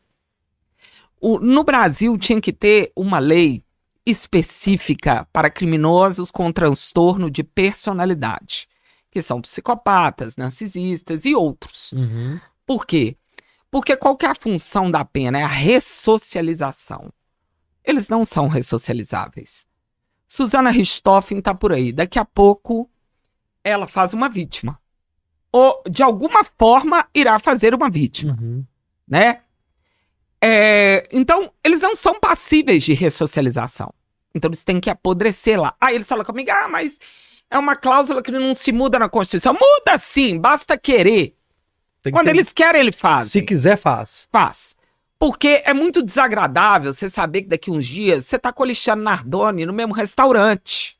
O- no Brasil tinha que ter uma lei específica para criminosos com transtorno de personalidade, que são psicopatas, narcisistas e outros. Uhum. Por quê? Porque qual que é a função da pena? É a ressocialização. Eles não são ressocializáveis. Susana Richthofen está por aí. Daqui a pouco ela faz uma vítima. Ou, de alguma forma, irá fazer uma vítima Uhum. né? É, então, eles não são passíveis de ressocialização. Então, eles têm que apodrecer lá. Aí eles falam comigo, ah, mas é uma cláusula que não se muda na Constituição. Muda sim, basta querer. Que Quando ter- eles querem, ele faz. Se quiser, faz. Faz. Porque é muito desagradável você saber que daqui uns dias você tá com o Alexandre Nardoni no mesmo restaurante.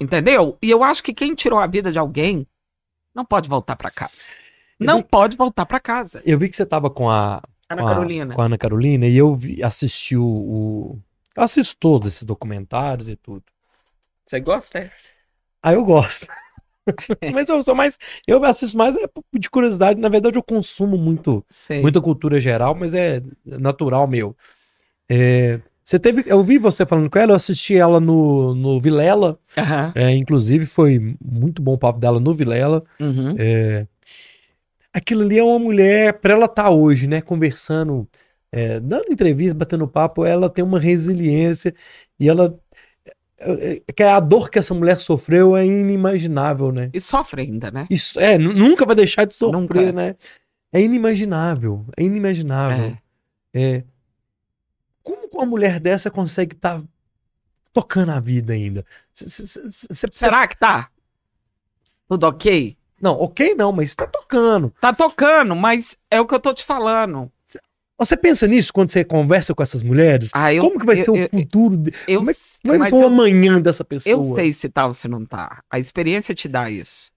Entendeu? E eu acho que quem tirou a vida de alguém não pode voltar pra casa. Eu Não vi- pode voltar pra casa. Eu vi que você tava com a, Ana com a- Carolina. com a Ana Carolina e eu vi, assisti o- Eu assisto todos esses documentários e tudo. Você gosta? é? Ah, eu gosto. Mas eu sou mais. Eu assisto mais é de curiosidade. Na verdade, eu consumo muito, Sei. muita cultura geral, mas é natural meu. É, você teve. Eu vi você falando com ela, eu assisti ela no, no Vilela. Aham. é, inclusive, foi muito bom o papo dela no Vilela. Uhum. É, aquilo ali é uma mulher, para ela estar hoje, né, conversando, é, dando entrevista, batendo papo, ela tem uma resiliência e ela. é, é, que a dor que essa mulher sofreu é inimaginável, né? E sofre ainda, né? Isso é, nu- nunca vai deixar de sofrer, Nunca. né? É inimaginável, é inimaginável. É. É. Como uma mulher dessa consegue estar tocando a vida ainda? C- Será que tá? Tudo ok? Não, ok não, mas está tocando. Tá tocando, mas é o que eu tô te falando. Você pensa nisso quando você conversa com essas mulheres? Ah, eu, Como que vai eu, ser o eu, futuro? de- eu, como é, como é que vai ser o amanhã dessa pessoa? Eu sei se tá ou se não tá. A experiência te dá isso.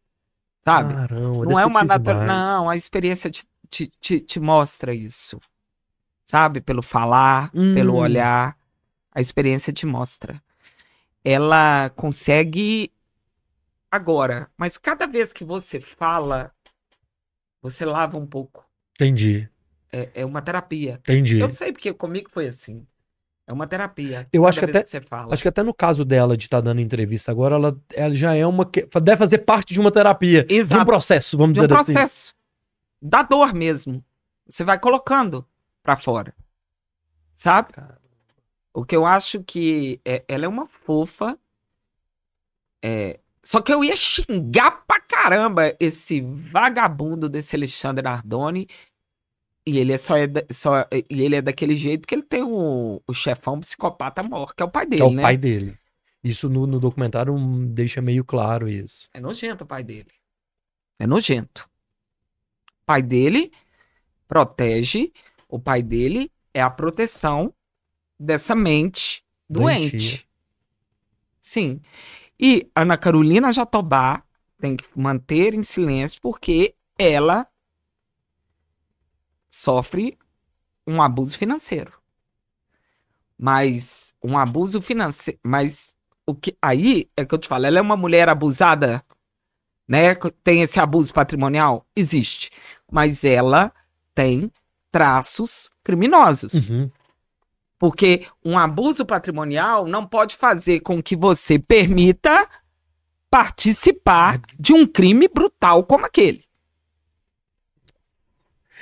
Sabe? Caramba, não é uma demais. Não, a experiência te, te, te, te mostra isso. Sabe? Pelo falar, Hum. pelo olhar. A experiência te mostra. Ela consegue agora, mas cada vez que você fala, Você lava um pouco. Entendi, É, é uma terapia. entendi. Eu sei, porque comigo foi assim. É uma terapia. Eu acho que você fala. Acho que até no caso dela de estar dando entrevista agora, ela, ela já é uma. que- Deve fazer parte de uma terapia. De um Exato. processo, vamos de um dizer assim. processo. Da dor mesmo. Você vai colocando pra fora. Sabe? O que eu acho que é- ela é uma fofa. É, só que eu ia xingar pra caramba esse vagabundo desse Alexandre Ardoni. E ele é só, é da- só e ele é daquele jeito que ele tem o, o chefão psicopata maior, que é o pai Que dele, é o né? pai dele. Isso no, no documentário hum, deixa meio claro isso. É nojento o pai dele. É nojento. O pai dele protege, o pai dele é a proteção dessa mente doente. Doentia. Sim. E Ana Carolina Jatobá tem que manter em silêncio porque ela sofre um abuso financeiro. Mas um abuso financeiro, mas o que aí é que eu te falo, ela é uma mulher abusada, né? Tem esse abuso patrimonial, existe, mas ela tem traços criminosos. Uhum. Porque um abuso patrimonial não pode fazer com que você permita participar de um crime brutal como aquele.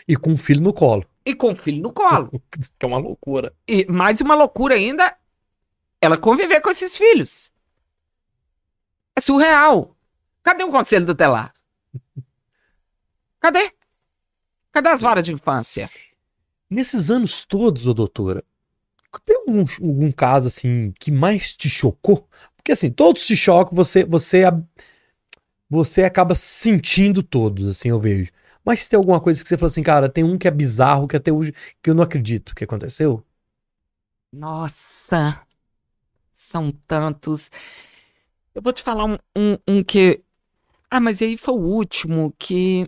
E com um filho no colo. E com o filho no colo. Que é uma loucura. E mais uma loucura ainda, ela conviver com esses filhos. É surreal. Cadê o conselho tutelar? Cadê? Cadê as varas de infância? Nesses anos todos, ô doutora, tem algum, algum caso assim que mais te chocou? Porque assim, todos te chocam, você, você, você acaba sentindo todos, assim, eu vejo. Mas tem alguma coisa que você fala assim, cara, tem um que é bizarro, que até hoje, que eu não acredito que aconteceu? Nossa, são tantos. Eu vou te falar um, um, um que. Ah, mas aí foi o último que.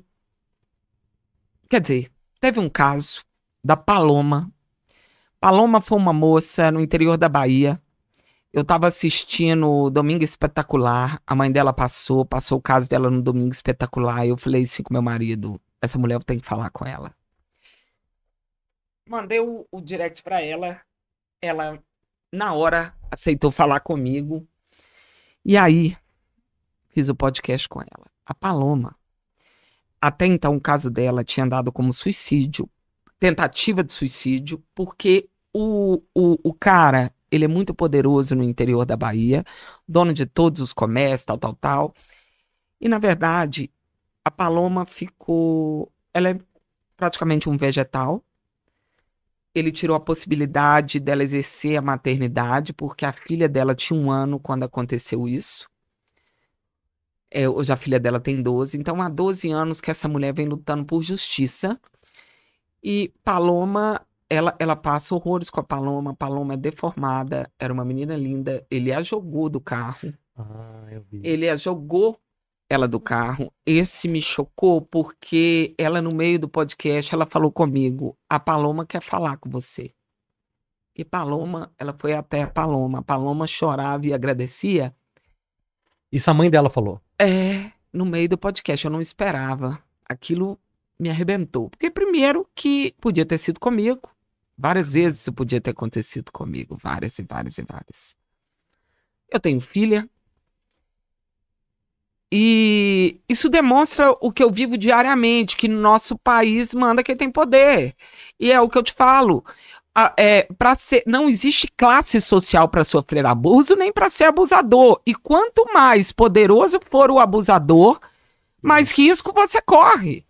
Quer dizer, teve um caso da Paloma. Paloma foi uma moça no interior da Bahia. Eu tava assistindo Domingo Espetacular. A mãe dela passou, passou o caso dela no Domingo Espetacular. Eu falei assim com meu marido: essa mulher eu tenho que falar com ela. Mandei o, o direct pra ela ela na hora aceitou falar comigo. E aí fiz o podcast com ela. A Paloma. Até então o caso dela tinha dado como suicídio, tentativa de suicídio, porque o, o, o cara, ele é muito poderoso no interior da Bahia, dono de todos os comércios, tal, tal, tal. E na verdade, a Paloma ficou, ela é praticamente um vegetal, ele tirou a possibilidade dela exercer a maternidade, porque a filha dela tinha um ano quando aconteceu isso. É, hoje a filha dela tem 12, então há 12 anos que essa mulher vem lutando por justiça. E Paloma, ela, ela passa horrores com a Paloma. Paloma é deformada, era uma menina linda. Ele a jogou do carro. Ah, eu vi. Ele a jogou ela do carro. Esse me chocou porque ela no meio do podcast ela falou comigo: "A Paloma quer falar com você". E Paloma, ela foi até a Paloma. A Paloma chorava e agradecia. Isso a mãe dela falou. É, no meio do podcast eu não esperava. Aquilo me arrebentou. Porque primeiro que podia ter sido comigo. Várias vezes isso podia ter acontecido comigo, várias e várias e várias. Eu tenho filha, e isso demonstra o que eu vivo diariamente, que no nosso país manda quem tem poder. E é o que eu te falo. a- é, pra ser, não existe classe social para sofrer abuso nem para ser abusador. E quanto mais poderoso for o abusador, mais risco você corre.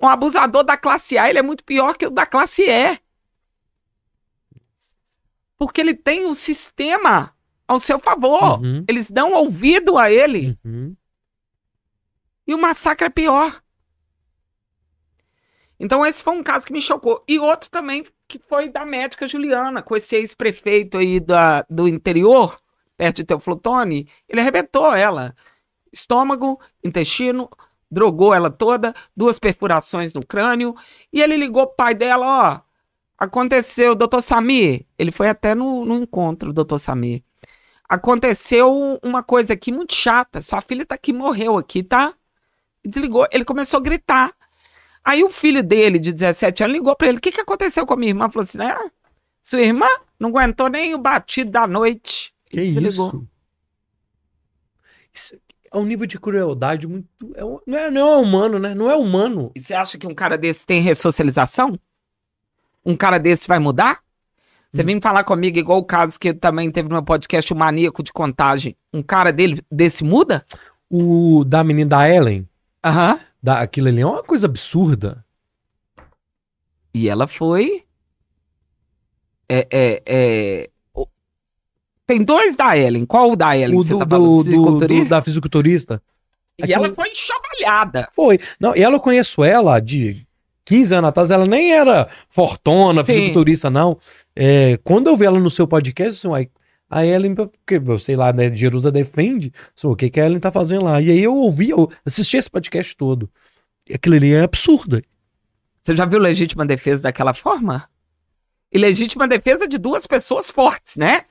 Um abusador da classe A ele é muito pior que o da classe E. Porque ele tem o sistema ao seu favor. Uhum, Eles dão ouvido a ele. uhum. E o massacre é pior. Então, esse foi um caso que me chocou. E outro também, que foi da médica Juliana, com esse ex-prefeito aí da, do interior, perto de Teoflotone, ele arrebentou ela. Estômago, intestino, drogou ela toda, duas perfurações no crânio. E ele ligou pro pai dela, ó, aconteceu, doutor Samir. Ele foi até no, no encontro, doutor Samir. Aconteceu uma coisa aqui muito chata. Sua filha tá aqui, morreu aqui, tá? Desligou, ele começou a gritar. Aí o filho dele, de 17 anos, ligou pra ele: O que, que aconteceu com a minha irmã? Falou assim: né? Sua irmã não aguentou nem o batido da noite. Que E isso? desligou. Isso é um nível de crueldade muito. é não, é, não é humano, né? Não é humano. E você acha que um cara desse tem ressocialização? Um cara desse vai mudar? Você vem falar comigo igual o caso que também teve no meu podcast, o maníaco de contagem. Um cara dele, desse muda? O da menina da Ellen, Aham. da, aquilo ali é uma coisa absurda. E ela foi. É, é, é... o- Tem dois da Ellen. Qual o da Ellen O que você do, tá do- falando? do- Fisiculturista? do- da fisiculturista. E aquilo- ela foi enxovalhada. Foi. Não, e ela eu conheço ela de 15 anos atrás, ela nem era fortona, Sim. fisiculturista, não. É, quando eu vi ela no seu podcast, assim, a Ellen, porque eu sei lá, né, Jerusa defende, assim, o que, que a Ellen tá fazendo lá? E aí eu ouvi, eu assisti esse podcast todo. E aquilo ali é absurdo. Você já viu legítima defesa daquela forma? E legítima defesa de duas pessoas fortes, né?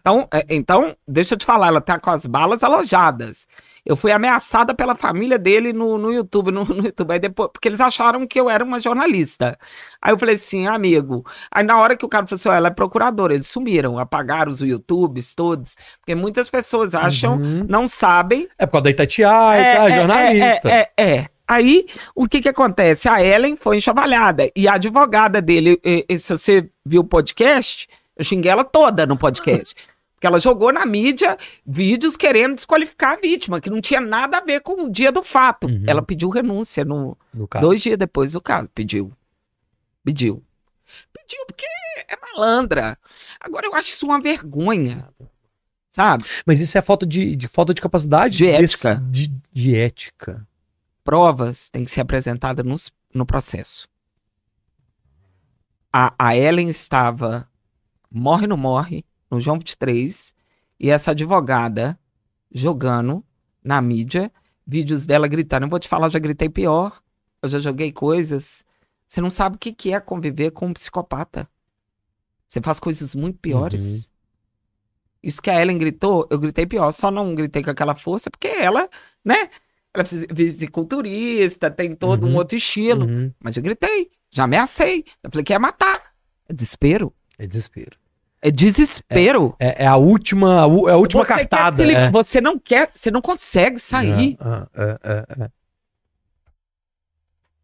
Então, é, então, deixa eu te falar, ela tá com as balas alojadas. Eu fui ameaçada pela família dele no, no YouTube, no, no YouTube, aí depois, porque eles acharam que eu era uma jornalista. Aí eu falei assim, amigo. Aí na hora que o cara falou assim, ó, ela é procuradora, eles sumiram, apagaram os YouTubes todos, porque muitas pessoas acham, Uhum. não sabem É por causa da Itatiaia, tá? jornalista. é, é, é. Aí, o que que acontece? A Ellen foi enxovalhada. E a advogada dele, e- e se você viu o podcast, eu xinguei ela toda no podcast. Porque ela jogou na mídia vídeos querendo desqualificar a vítima, que não tinha nada a ver com o dia do fato. Uhum. Ela pediu renúncia no, no dois dias depois do caso. Pediu. Pediu. Pediu porque é malandra. Agora, eu acho isso uma vergonha. Sabe? Mas isso é falta de, de falta de capacidade De desse- ética. de, de ética. provas têm que ser apresentadas nos- no processo. A, a Ellen estava morre não morre no João 23 e essa advogada jogando na mídia vídeos dela gritando. Eu vou te falar, eu já gritei pior. Eu já joguei coisas. Você não sabe o que que é conviver com um psicopata. Você faz coisas muito piores. Isso que a Ellen gritou, eu gritei pior. Só não gritei com aquela força porque ela, né? Ela é fisi- fisiculturista, tem todo um Uhum. outro estilo. Uhum. Mas eu gritei, já ameacei. Eu falei que ia matar. É desespero. É desespero. É desespero. É, é a última, a é a última Você cartada. li- é. Você não quer, você não consegue sair. É, é, é, é.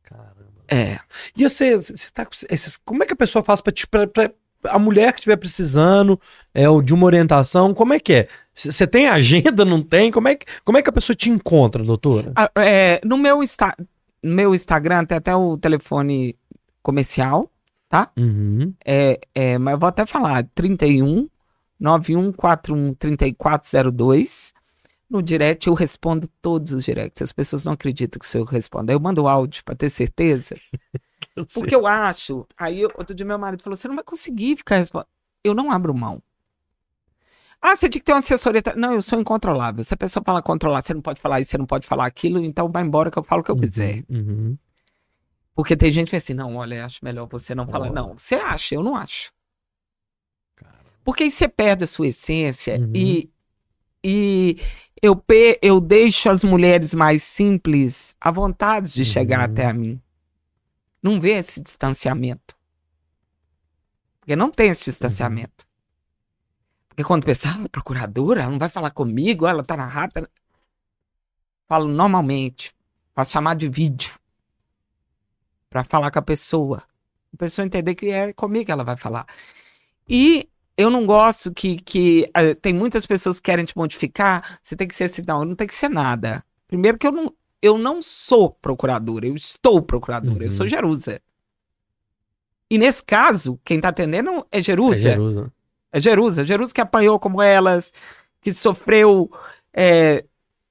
Caramba. É. E você, você tá esses, como é que a pessoa faz pra- a mulher que estiver precisando é, ou de uma orientação, como é que é? Você tem agenda, não tem? Como é, que, como é que a pessoa te encontra, doutora? Ah, é, no meu, Insta, no meu Instagram tem até o telefone comercial. Uhum. É, é, mas eu vou até falar, 31 9141 3402. No direct eu respondo todos os directs. As pessoas não acreditam que o senhor responde. Aí eu mando áudio pra ter certeza. Eu. Porque eu acho. Aí outro dia meu marido falou: você não vai conseguir ficar respondendo. Eu não abro mão. Ah, você tinha que ter uma assessoria. Não, eu sou incontrolável. Se a pessoa fala controlar, você não pode falar isso, você não pode falar aquilo, então vai embora que eu falo o que eu quiser. Uhum. Porque tem gente que fala assim, não, olha, acho melhor você não falar. Não, você acha, eu não acho. Porque aí você perde a sua essência Uhum. e, e eu, pe- eu deixo as mulheres mais simples à vontade de chegar Uhum. até a mim. Não vê esse distanciamento. Porque não tem esse distanciamento. Porque quando pensa, ah, procuradora, ela não vai falar comigo, ela tá na rata. Falo normalmente, faço chamar de vídeo para falar com a pessoa. A pessoa entender que é comigo que ela vai falar. E eu não gosto que, que eh, tem muitas pessoas que querem te modificar, você tem que ser assim, não, eu não tem que ser nada. Primeiro que eu não, eu não sou procuradora, eu estou procuradora, eu Uhum. sou Jerusa. E nesse caso, quem tá atendendo é É Jerusa. Jerusa. É Jerusa. Jerusa que apanhou como elas, que sofreu é,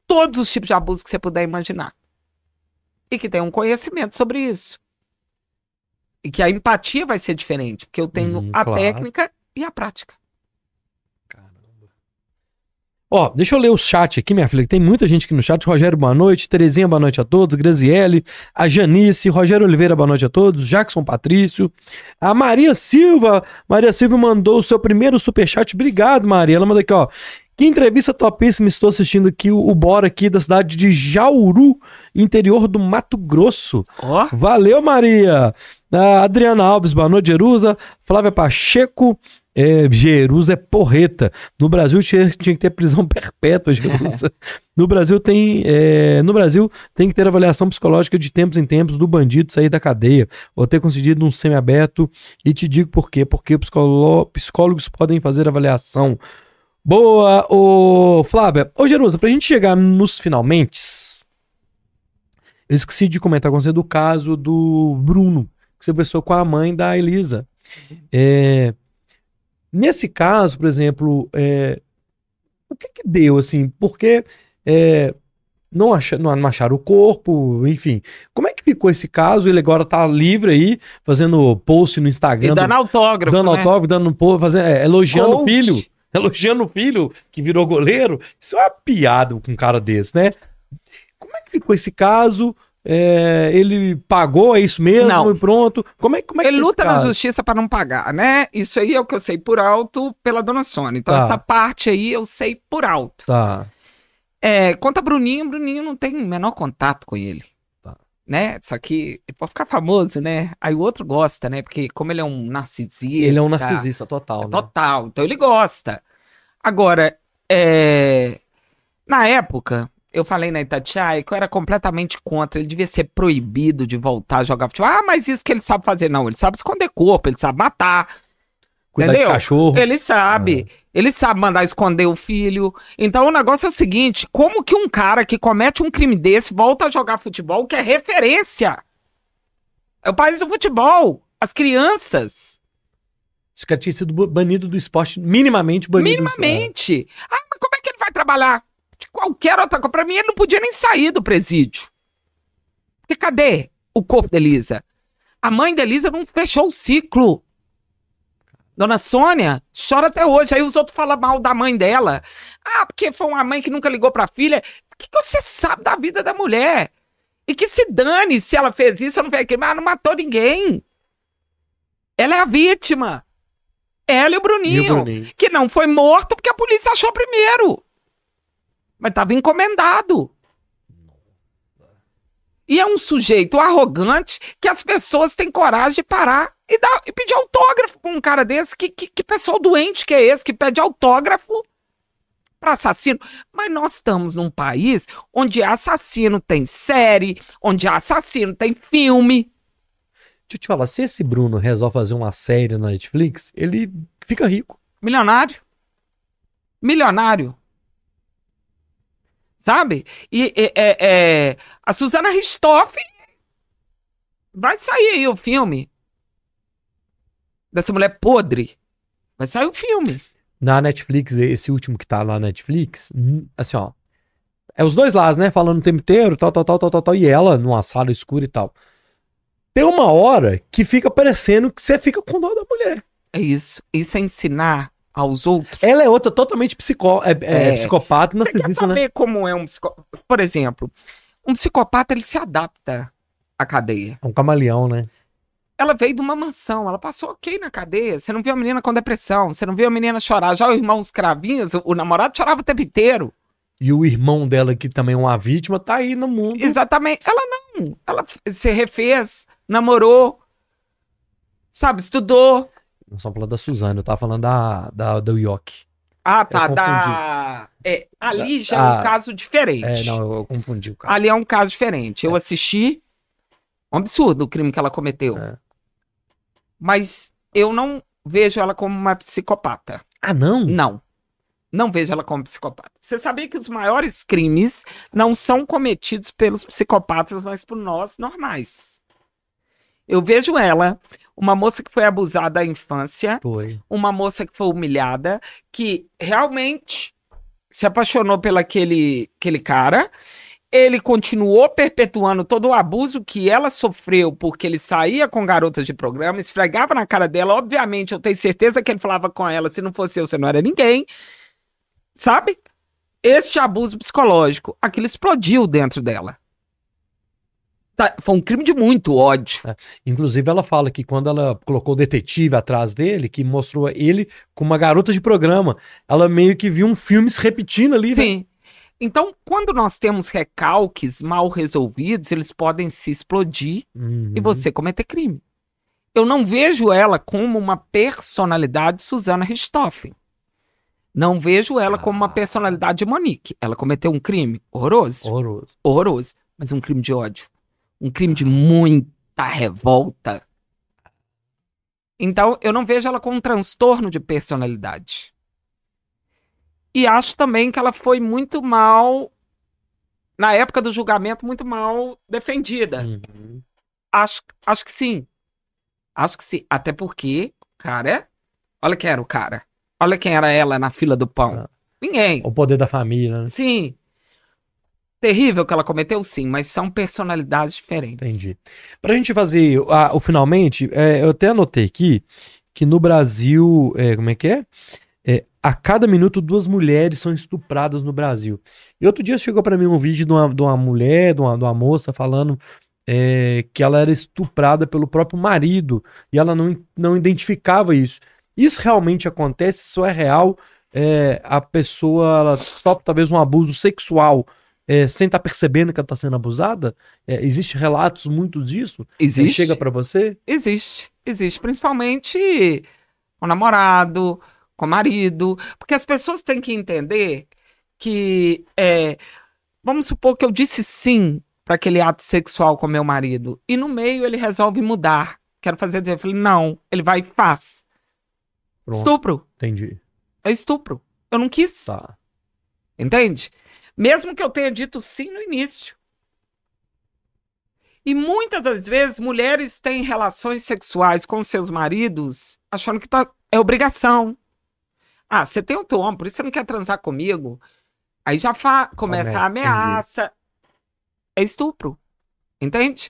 todos os tipos de abuso que você puder imaginar. E que tem um conhecimento sobre isso. E que a empatia vai ser diferente, porque eu tenho Uhum, a claro. técnica e a prática. Ó, deixa eu ler o chat aqui, minha filha, que tem muita gente aqui no chat. Rogério, boa noite. Terezinha, boa noite a todos. Graziele, a Janice, Rogério Oliveira, boa noite a todos. Jackson Patrício, a Maria Silva. Maria Silva mandou o seu primeiro superchat. Obrigado, Maria. Ela manda aqui, ó. Que entrevista topíssima. Estou assistindo aqui o, o Bora aqui da cidade de Jauru, interior do Mato Grosso. Ó, Valeu, Maria. A Adriana Alves, boa noite, Jerusa. Flávia Pacheco. É, Jerusa é porreta. No Brasil tinha, tinha que ter prisão perpétua, Jerusa. no Brasil tem. é, no Brasil tem que ter avaliação psicológica de tempos em tempos do bandido sair da cadeia ou ter concedido um semiaberto. E te digo por quê. Porque psicólogos podem fazer avaliação. Boa, ô Flávia. Ô, Jerusa, pra gente chegar nos finalmente, eu esqueci de comentar com você do caso do Bruno, que você conversou com a mãe da Elisa. É, nesse caso, por exemplo, é, o que que deu, assim? Porque é, não, acha, não acharam o corpo, enfim. Como é que ficou esse caso? Ele agora tá livre aí, fazendo post no Instagram, e dando do- autógrafo, dando né? autógrafo, dando post, fazendo, é, elogiando o Coach. filho. Elogiando o filho que virou goleiro. Isso é uma piada com um cara desse, né? Como é que ficou esse caso? É, ele pagou, é isso mesmo? Não. E pronto. Como é, como é que Ele tá esse luta na justiça para não pagar, né? Isso aí é o que eu sei por alto pela dona Sônia. Então, Tá. essa parte aí eu sei por alto. Tá. É, quanto a Bruninho, Bruninho não tem menor contato com ele. Tá. Né? Só que ele pode ficar famoso, né? Aí o outro gosta, né? Porque como ele é um narcisista. Ele é um narcisista total, né? Total. Então ele gosta. Agora, é, na época, eu falei na Itatiaia que eu era completamente contra. Ele devia ser proibido de voltar a jogar futebol. Ah, mas isso que ele sabe fazer. Não, ele sabe esconder corpo, ele sabe matar. Cuidar entendeu? de cachorro. Ele sabe. Ele sabe mandar esconder o filho. Então o negócio é o seguinte: como que um cara que comete um crime desse volta a jogar futebol, que é referência? É o país do futebol. As crianças. Esse cara tinha sido banido do esporte, minimamente banido. Minimamente. Ah, mas como é que ele vai trabalhar? Qualquer outra coisa. Pra mim, ele não podia nem sair do presídio. Porque cadê o corpo da Elisa? A mãe da Elisa não fechou o ciclo. Dona Sônia chora até hoje. Aí os outros falam mal da mãe dela. Ah, porque foi uma mãe que nunca ligou pra filha. O que, que você sabe da vida da mulher? E que se dane se ela fez isso ou não fez aquilo. Mas ela não matou ninguém. Ela é a vítima. Ela e o E Bruninho o Bruninho? que não foi morto porque a polícia achou primeiro. Mas estava encomendado. E é um sujeito arrogante que as pessoas têm coragem de parar e, dar, e pedir autógrafo para um cara desse. Que, que, que pessoal doente que é esse que pede autógrafo para assassino? Mas nós estamos num país onde assassino tem série, onde assassino tem filme. Deixa eu te falar, se esse Bruno resolve fazer uma série na Netflix, ele fica rico. Milionário. Milionário. Sabe? E é, é, a Suzana Ristoff vai sair aí o filme. Dessa mulher podre. Vai sair o filme. Na Netflix, esse último que tá lá na Netflix, hum, assim, ó. É os dois lados, né? Falando o tempo inteiro, tal, tal, tal, tal, tal, tal. E ela numa sala escura e tal. Tem uma hora que fica parecendo que você fica com dó da mulher. É isso. Isso é ensinar aos outros. Ela é outra totalmente psicó é, é, É. psicopata e Você quer né? saber como é um psicopata? Por exemplo, um psicopata ele se adapta à cadeia. É um camaleão, né? Ela veio de uma mansão, ela passou ok na cadeia. Você não viu a menina com depressão, você não viu a menina chorar. Já o irmão os cravinhos, o, o namorado chorava o tempo inteiro. E o irmão dela, que também é uma vítima, tá aí no mundo. Exatamente. Ela não. Ela se refez, namorou, sabe, estudou. Não só falando da Suzana, eu tava falando da, da, do Yoki. Ah, tá. Da... É, ali já é Ah, um caso diferente. É, não, eu, confundi o cara. Ali é um caso diferente. Eu assisti. Um absurdo o crime que ela cometeu. É. Mas eu não vejo ela como uma psicopata. Ah, não? Não. Não vejo ela como psicopata. Você sabia que os maiores crimes não são cometidos pelos psicopatas, mas por nós normais. Eu vejo ela, uma moça que foi abusada da infância, Foi. uma moça que foi humilhada, que realmente se apaixonou pelo aquele, aquele cara. Ele continuou perpetuando todo o abuso que ela sofreu, porque ele saía com garotas de programa, esfregava na cara dela. Obviamente, eu tenho certeza que ele falava com ela: se não fosse eu, você não era ninguém. Sabe? Este abuso psicológico, aquilo explodiu dentro dela. Tá- foi um crime de muito ódio. Inclusive, ela fala que quando ela colocou o detetive atrás dele, que mostrou ele com uma garota de programa, ela meio que viu um filme se repetindo ali, né? Sim. Então, quando nós temos recalques mal resolvidos, eles podem se explodir Uhum. e você cometer crime. Eu não vejo ela como uma personalidade Susana Richthofen. Não vejo ela como uma Ah. personalidade Monique. Ela cometeu um crime horroroso, Horroroso. horroroso, mas um crime de ódio. Um crime de muita revolta. Então, eu não vejo ela como um transtorno de personalidade. E acho também que ela foi muito mal, na época do julgamento, muito mal defendida. Uhum. Acho, acho que sim. Acho que sim. Até porque, cara, olha quem era o cara. Olha quem era ela na fila do pão. Ah. Ninguém. O poder da família, né? Sim. Terrível que ela cometeu, sim, mas são personalidades diferentes. Entendi. Pra gente fazer a- o finalmente, é, eu até anotei aqui que no Brasil, é, como é que é? É, a cada minuto duas mulheres são estupradas no Brasil. E outro dia chegou pra mim um vídeo de uma, de uma mulher, de uma, de uma moça falando é, que ela era estuprada pelo próprio marido e ela não, não identificava isso. Isso realmente acontece? Isso é real? É, a pessoa ela talvez um abuso sexual é, sem estar percebendo que ela está sendo abusada? É, existe relatos muitos disso? Ele Existe? chega pra você? Existe. Existe. Principalmente com o namorado, com o marido. Porque as pessoas têm que entender que. é, vamos supor que eu disse sim para aquele ato sexual com meu marido. E no meio ele resolve mudar. Quero fazer dizer. Eu falei, não. Ele vai e faz. Pronto, Estupro. entendi. É estupro. Eu não quis. Tá. Entende? Mesmo que eu tenha dito sim no início. E muitas das vezes mulheres têm relações sexuais com seus maridos achando que tá, é obrigação. Ah, você tem outro homem, por isso você não quer transar comigo. Aí já fa- começa a ameaça. É estupro. Entende?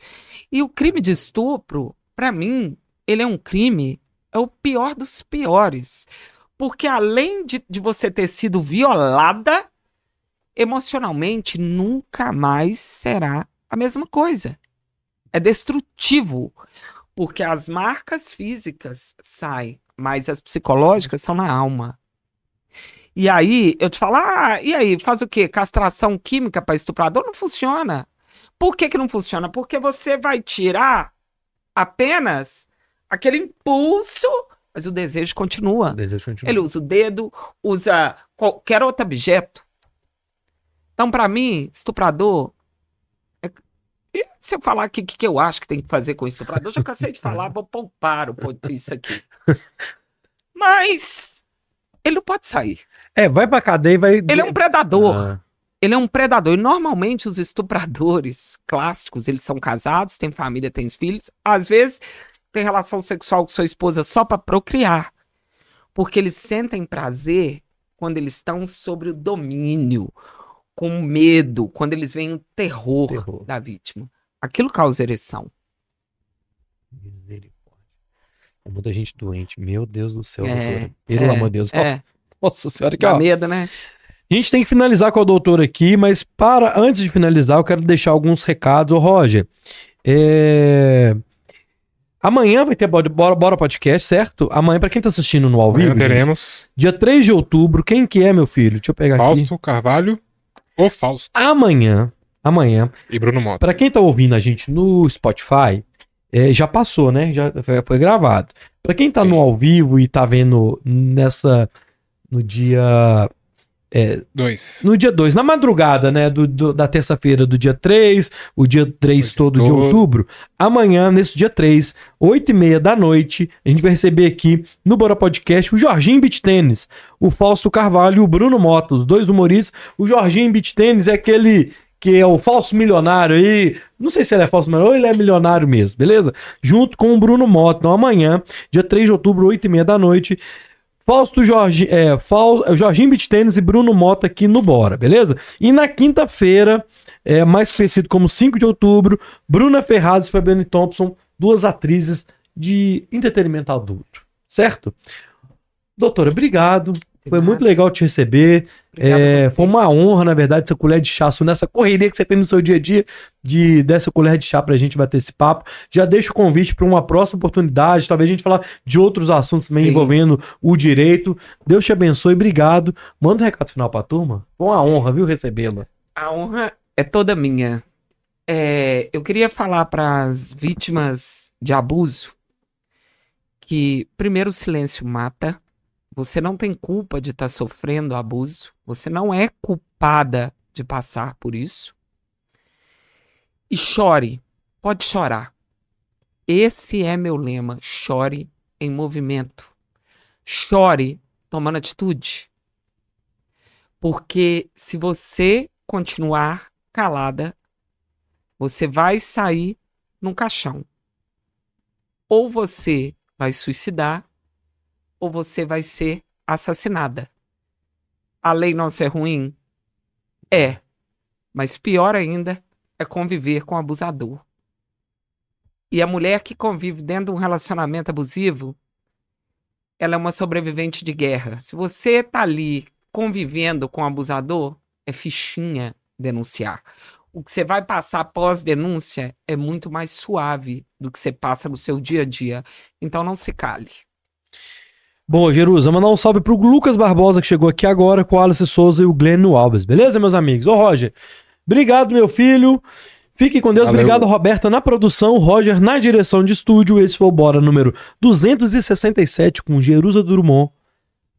E o crime de estupro, pra mim, ele é um crime, é o pior dos piores. Porque além de, de você ter sido violada, emocionalmente nunca mais será a mesma coisa. É destrutivo. Porque as marcas físicas saem, mas as psicológicas são na alma. E aí, eu te falo, ah, e aí, faz o quê? Castração química para estuprador? Não funciona. Por que, que não funciona? Porque você vai tirar apenas aquele impulso, mas o desejo continua. Desejo continuar. Ele usa o dedo, usa qualquer outro objeto. Então, pra mim, estuprador. é- se eu falar o que, que eu acho que tem que fazer com estuprador, já cansei de falar, vou poupar isso aqui. Mas ele não pode sair. É, vai pra cadeia e vai. Ele é um predador. Ah, Ele é um predador. E normalmente os estupradores clássicos, eles são casados, têm família, têm filhos. Às vezes tem relação sexual com sua esposa só para procriar. Porque eles sentem prazer quando eles estão sobre o domínio, com medo, quando eles veem o terror, Terror. da vítima. Aquilo causa ereção. misericórdia. É muita gente doente. Meu Deus do céu, É, doutora. Pelo é, amor de Deus. É, Nossa senhora, que dá ó. medo, né? A gente tem que finalizar com a doutora aqui, mas para antes de finalizar, eu quero deixar alguns recados. Ô, Roger, é, amanhã vai ter Bora, Bora, Bora Podcast, certo? Amanhã, para quem tá assistindo no ao Amanhã vivo, gente, teremos dia 3 de outubro, quem que é, meu filho? Deixa eu pegar aqui. Fausto Carvalho ou Fausto Amanhã, amanhã, e Bruno Mota. Pra quem tá ouvindo a gente no Spotify, é, já passou, né? Já foi, gravado. Pra quem tá Sim. no ao vivo e tá vendo nessa no dia Dois. no dia 2, na madrugada, né, do, do- da terça-feira do dia 3, o dia 3 dia todo de outubro, amanhã, nesse dia 3, 8 e meia da noite, a gente vai receber aqui no Bora Podcast o Jorginho Beat Tênis, o Fausto Carvalho e o Bruno Mota, os dois humoristas. O Jorginho Beat Tênis é aquele que é o falso milionário aí, não sei se ele é falso milionário ou ele é milionário mesmo, beleza? Junto com o Bruno Mota. Então amanhã, dia 3 de outubro, 8 e meia da noite, Fausto Jorge, é, Fau, Jorginho Beat Tênis e Bruno Mota aqui no Bora, beleza? E na quinta-feira, é, mais conhecido como 5 de outubro, Bruna Ferraz e Fabiane Thompson, duas atrizes de entretenimento adulto, certo? Doutora, obrigado. Foi muito legal te receber. É, a foi uma honra, na verdade, essa colher de chá, nessa correria que você tem no seu dia a dia, de dessa colher de chá pra gente bater esse papo. Já deixo o convite para uma próxima oportunidade, talvez a gente falar de outros assuntos também Sim. envolvendo o direito. Deus te abençoe, obrigado. Manda um recado final pra turma. Foi uma honra, viu, recebê-la. A honra é toda minha. É, eu queria falar para as vítimas de abuso que, primeiro, o silêncio mata. Você não tem culpa de estar sofrendo abuso. Você não é culpada de passar por isso. E chore. Pode chorar. Esse é meu lema. Chore em movimento. Chore tomando atitude. Porque se você continuar calada, você vai sair num caixão. Ou você vai suicidar, ou você vai ser assassinada. A lei nossa é ruim? É. Mas pior ainda é conviver com o abusador. E a mulher que convive dentro de um relacionamento abusivo, ela é uma sobrevivente de guerra. Se você tá ali convivendo com o abusador, é fichinha denunciar. O que você vai passar pós-denúncia é muito mais suave do que você passa no seu dia a dia. Então não se cale. Bom, Jerusa, mandar um salve pro Lucas Barbosa que chegou aqui agora com o Alice Souza e o Glênio Alves. Beleza, meus amigos? Ô, Roger, obrigado, meu filho. Fique com Deus. Valeu. Obrigado, Roberta, na produção, Roger na direção de estúdio. Esse foi o Bora número 267 com Jerusa Drummond.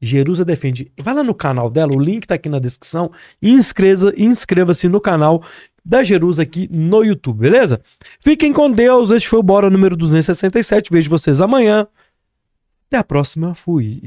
Jerusa Defende. Vai lá no canal dela, o link tá aqui na descrição. E inscreva- inscreva-se no canal da Jerusa aqui no YouTube, beleza? Fiquem com Deus. Este foi o Bora número 267. Vejo vocês amanhã. Até a próxima. Fui.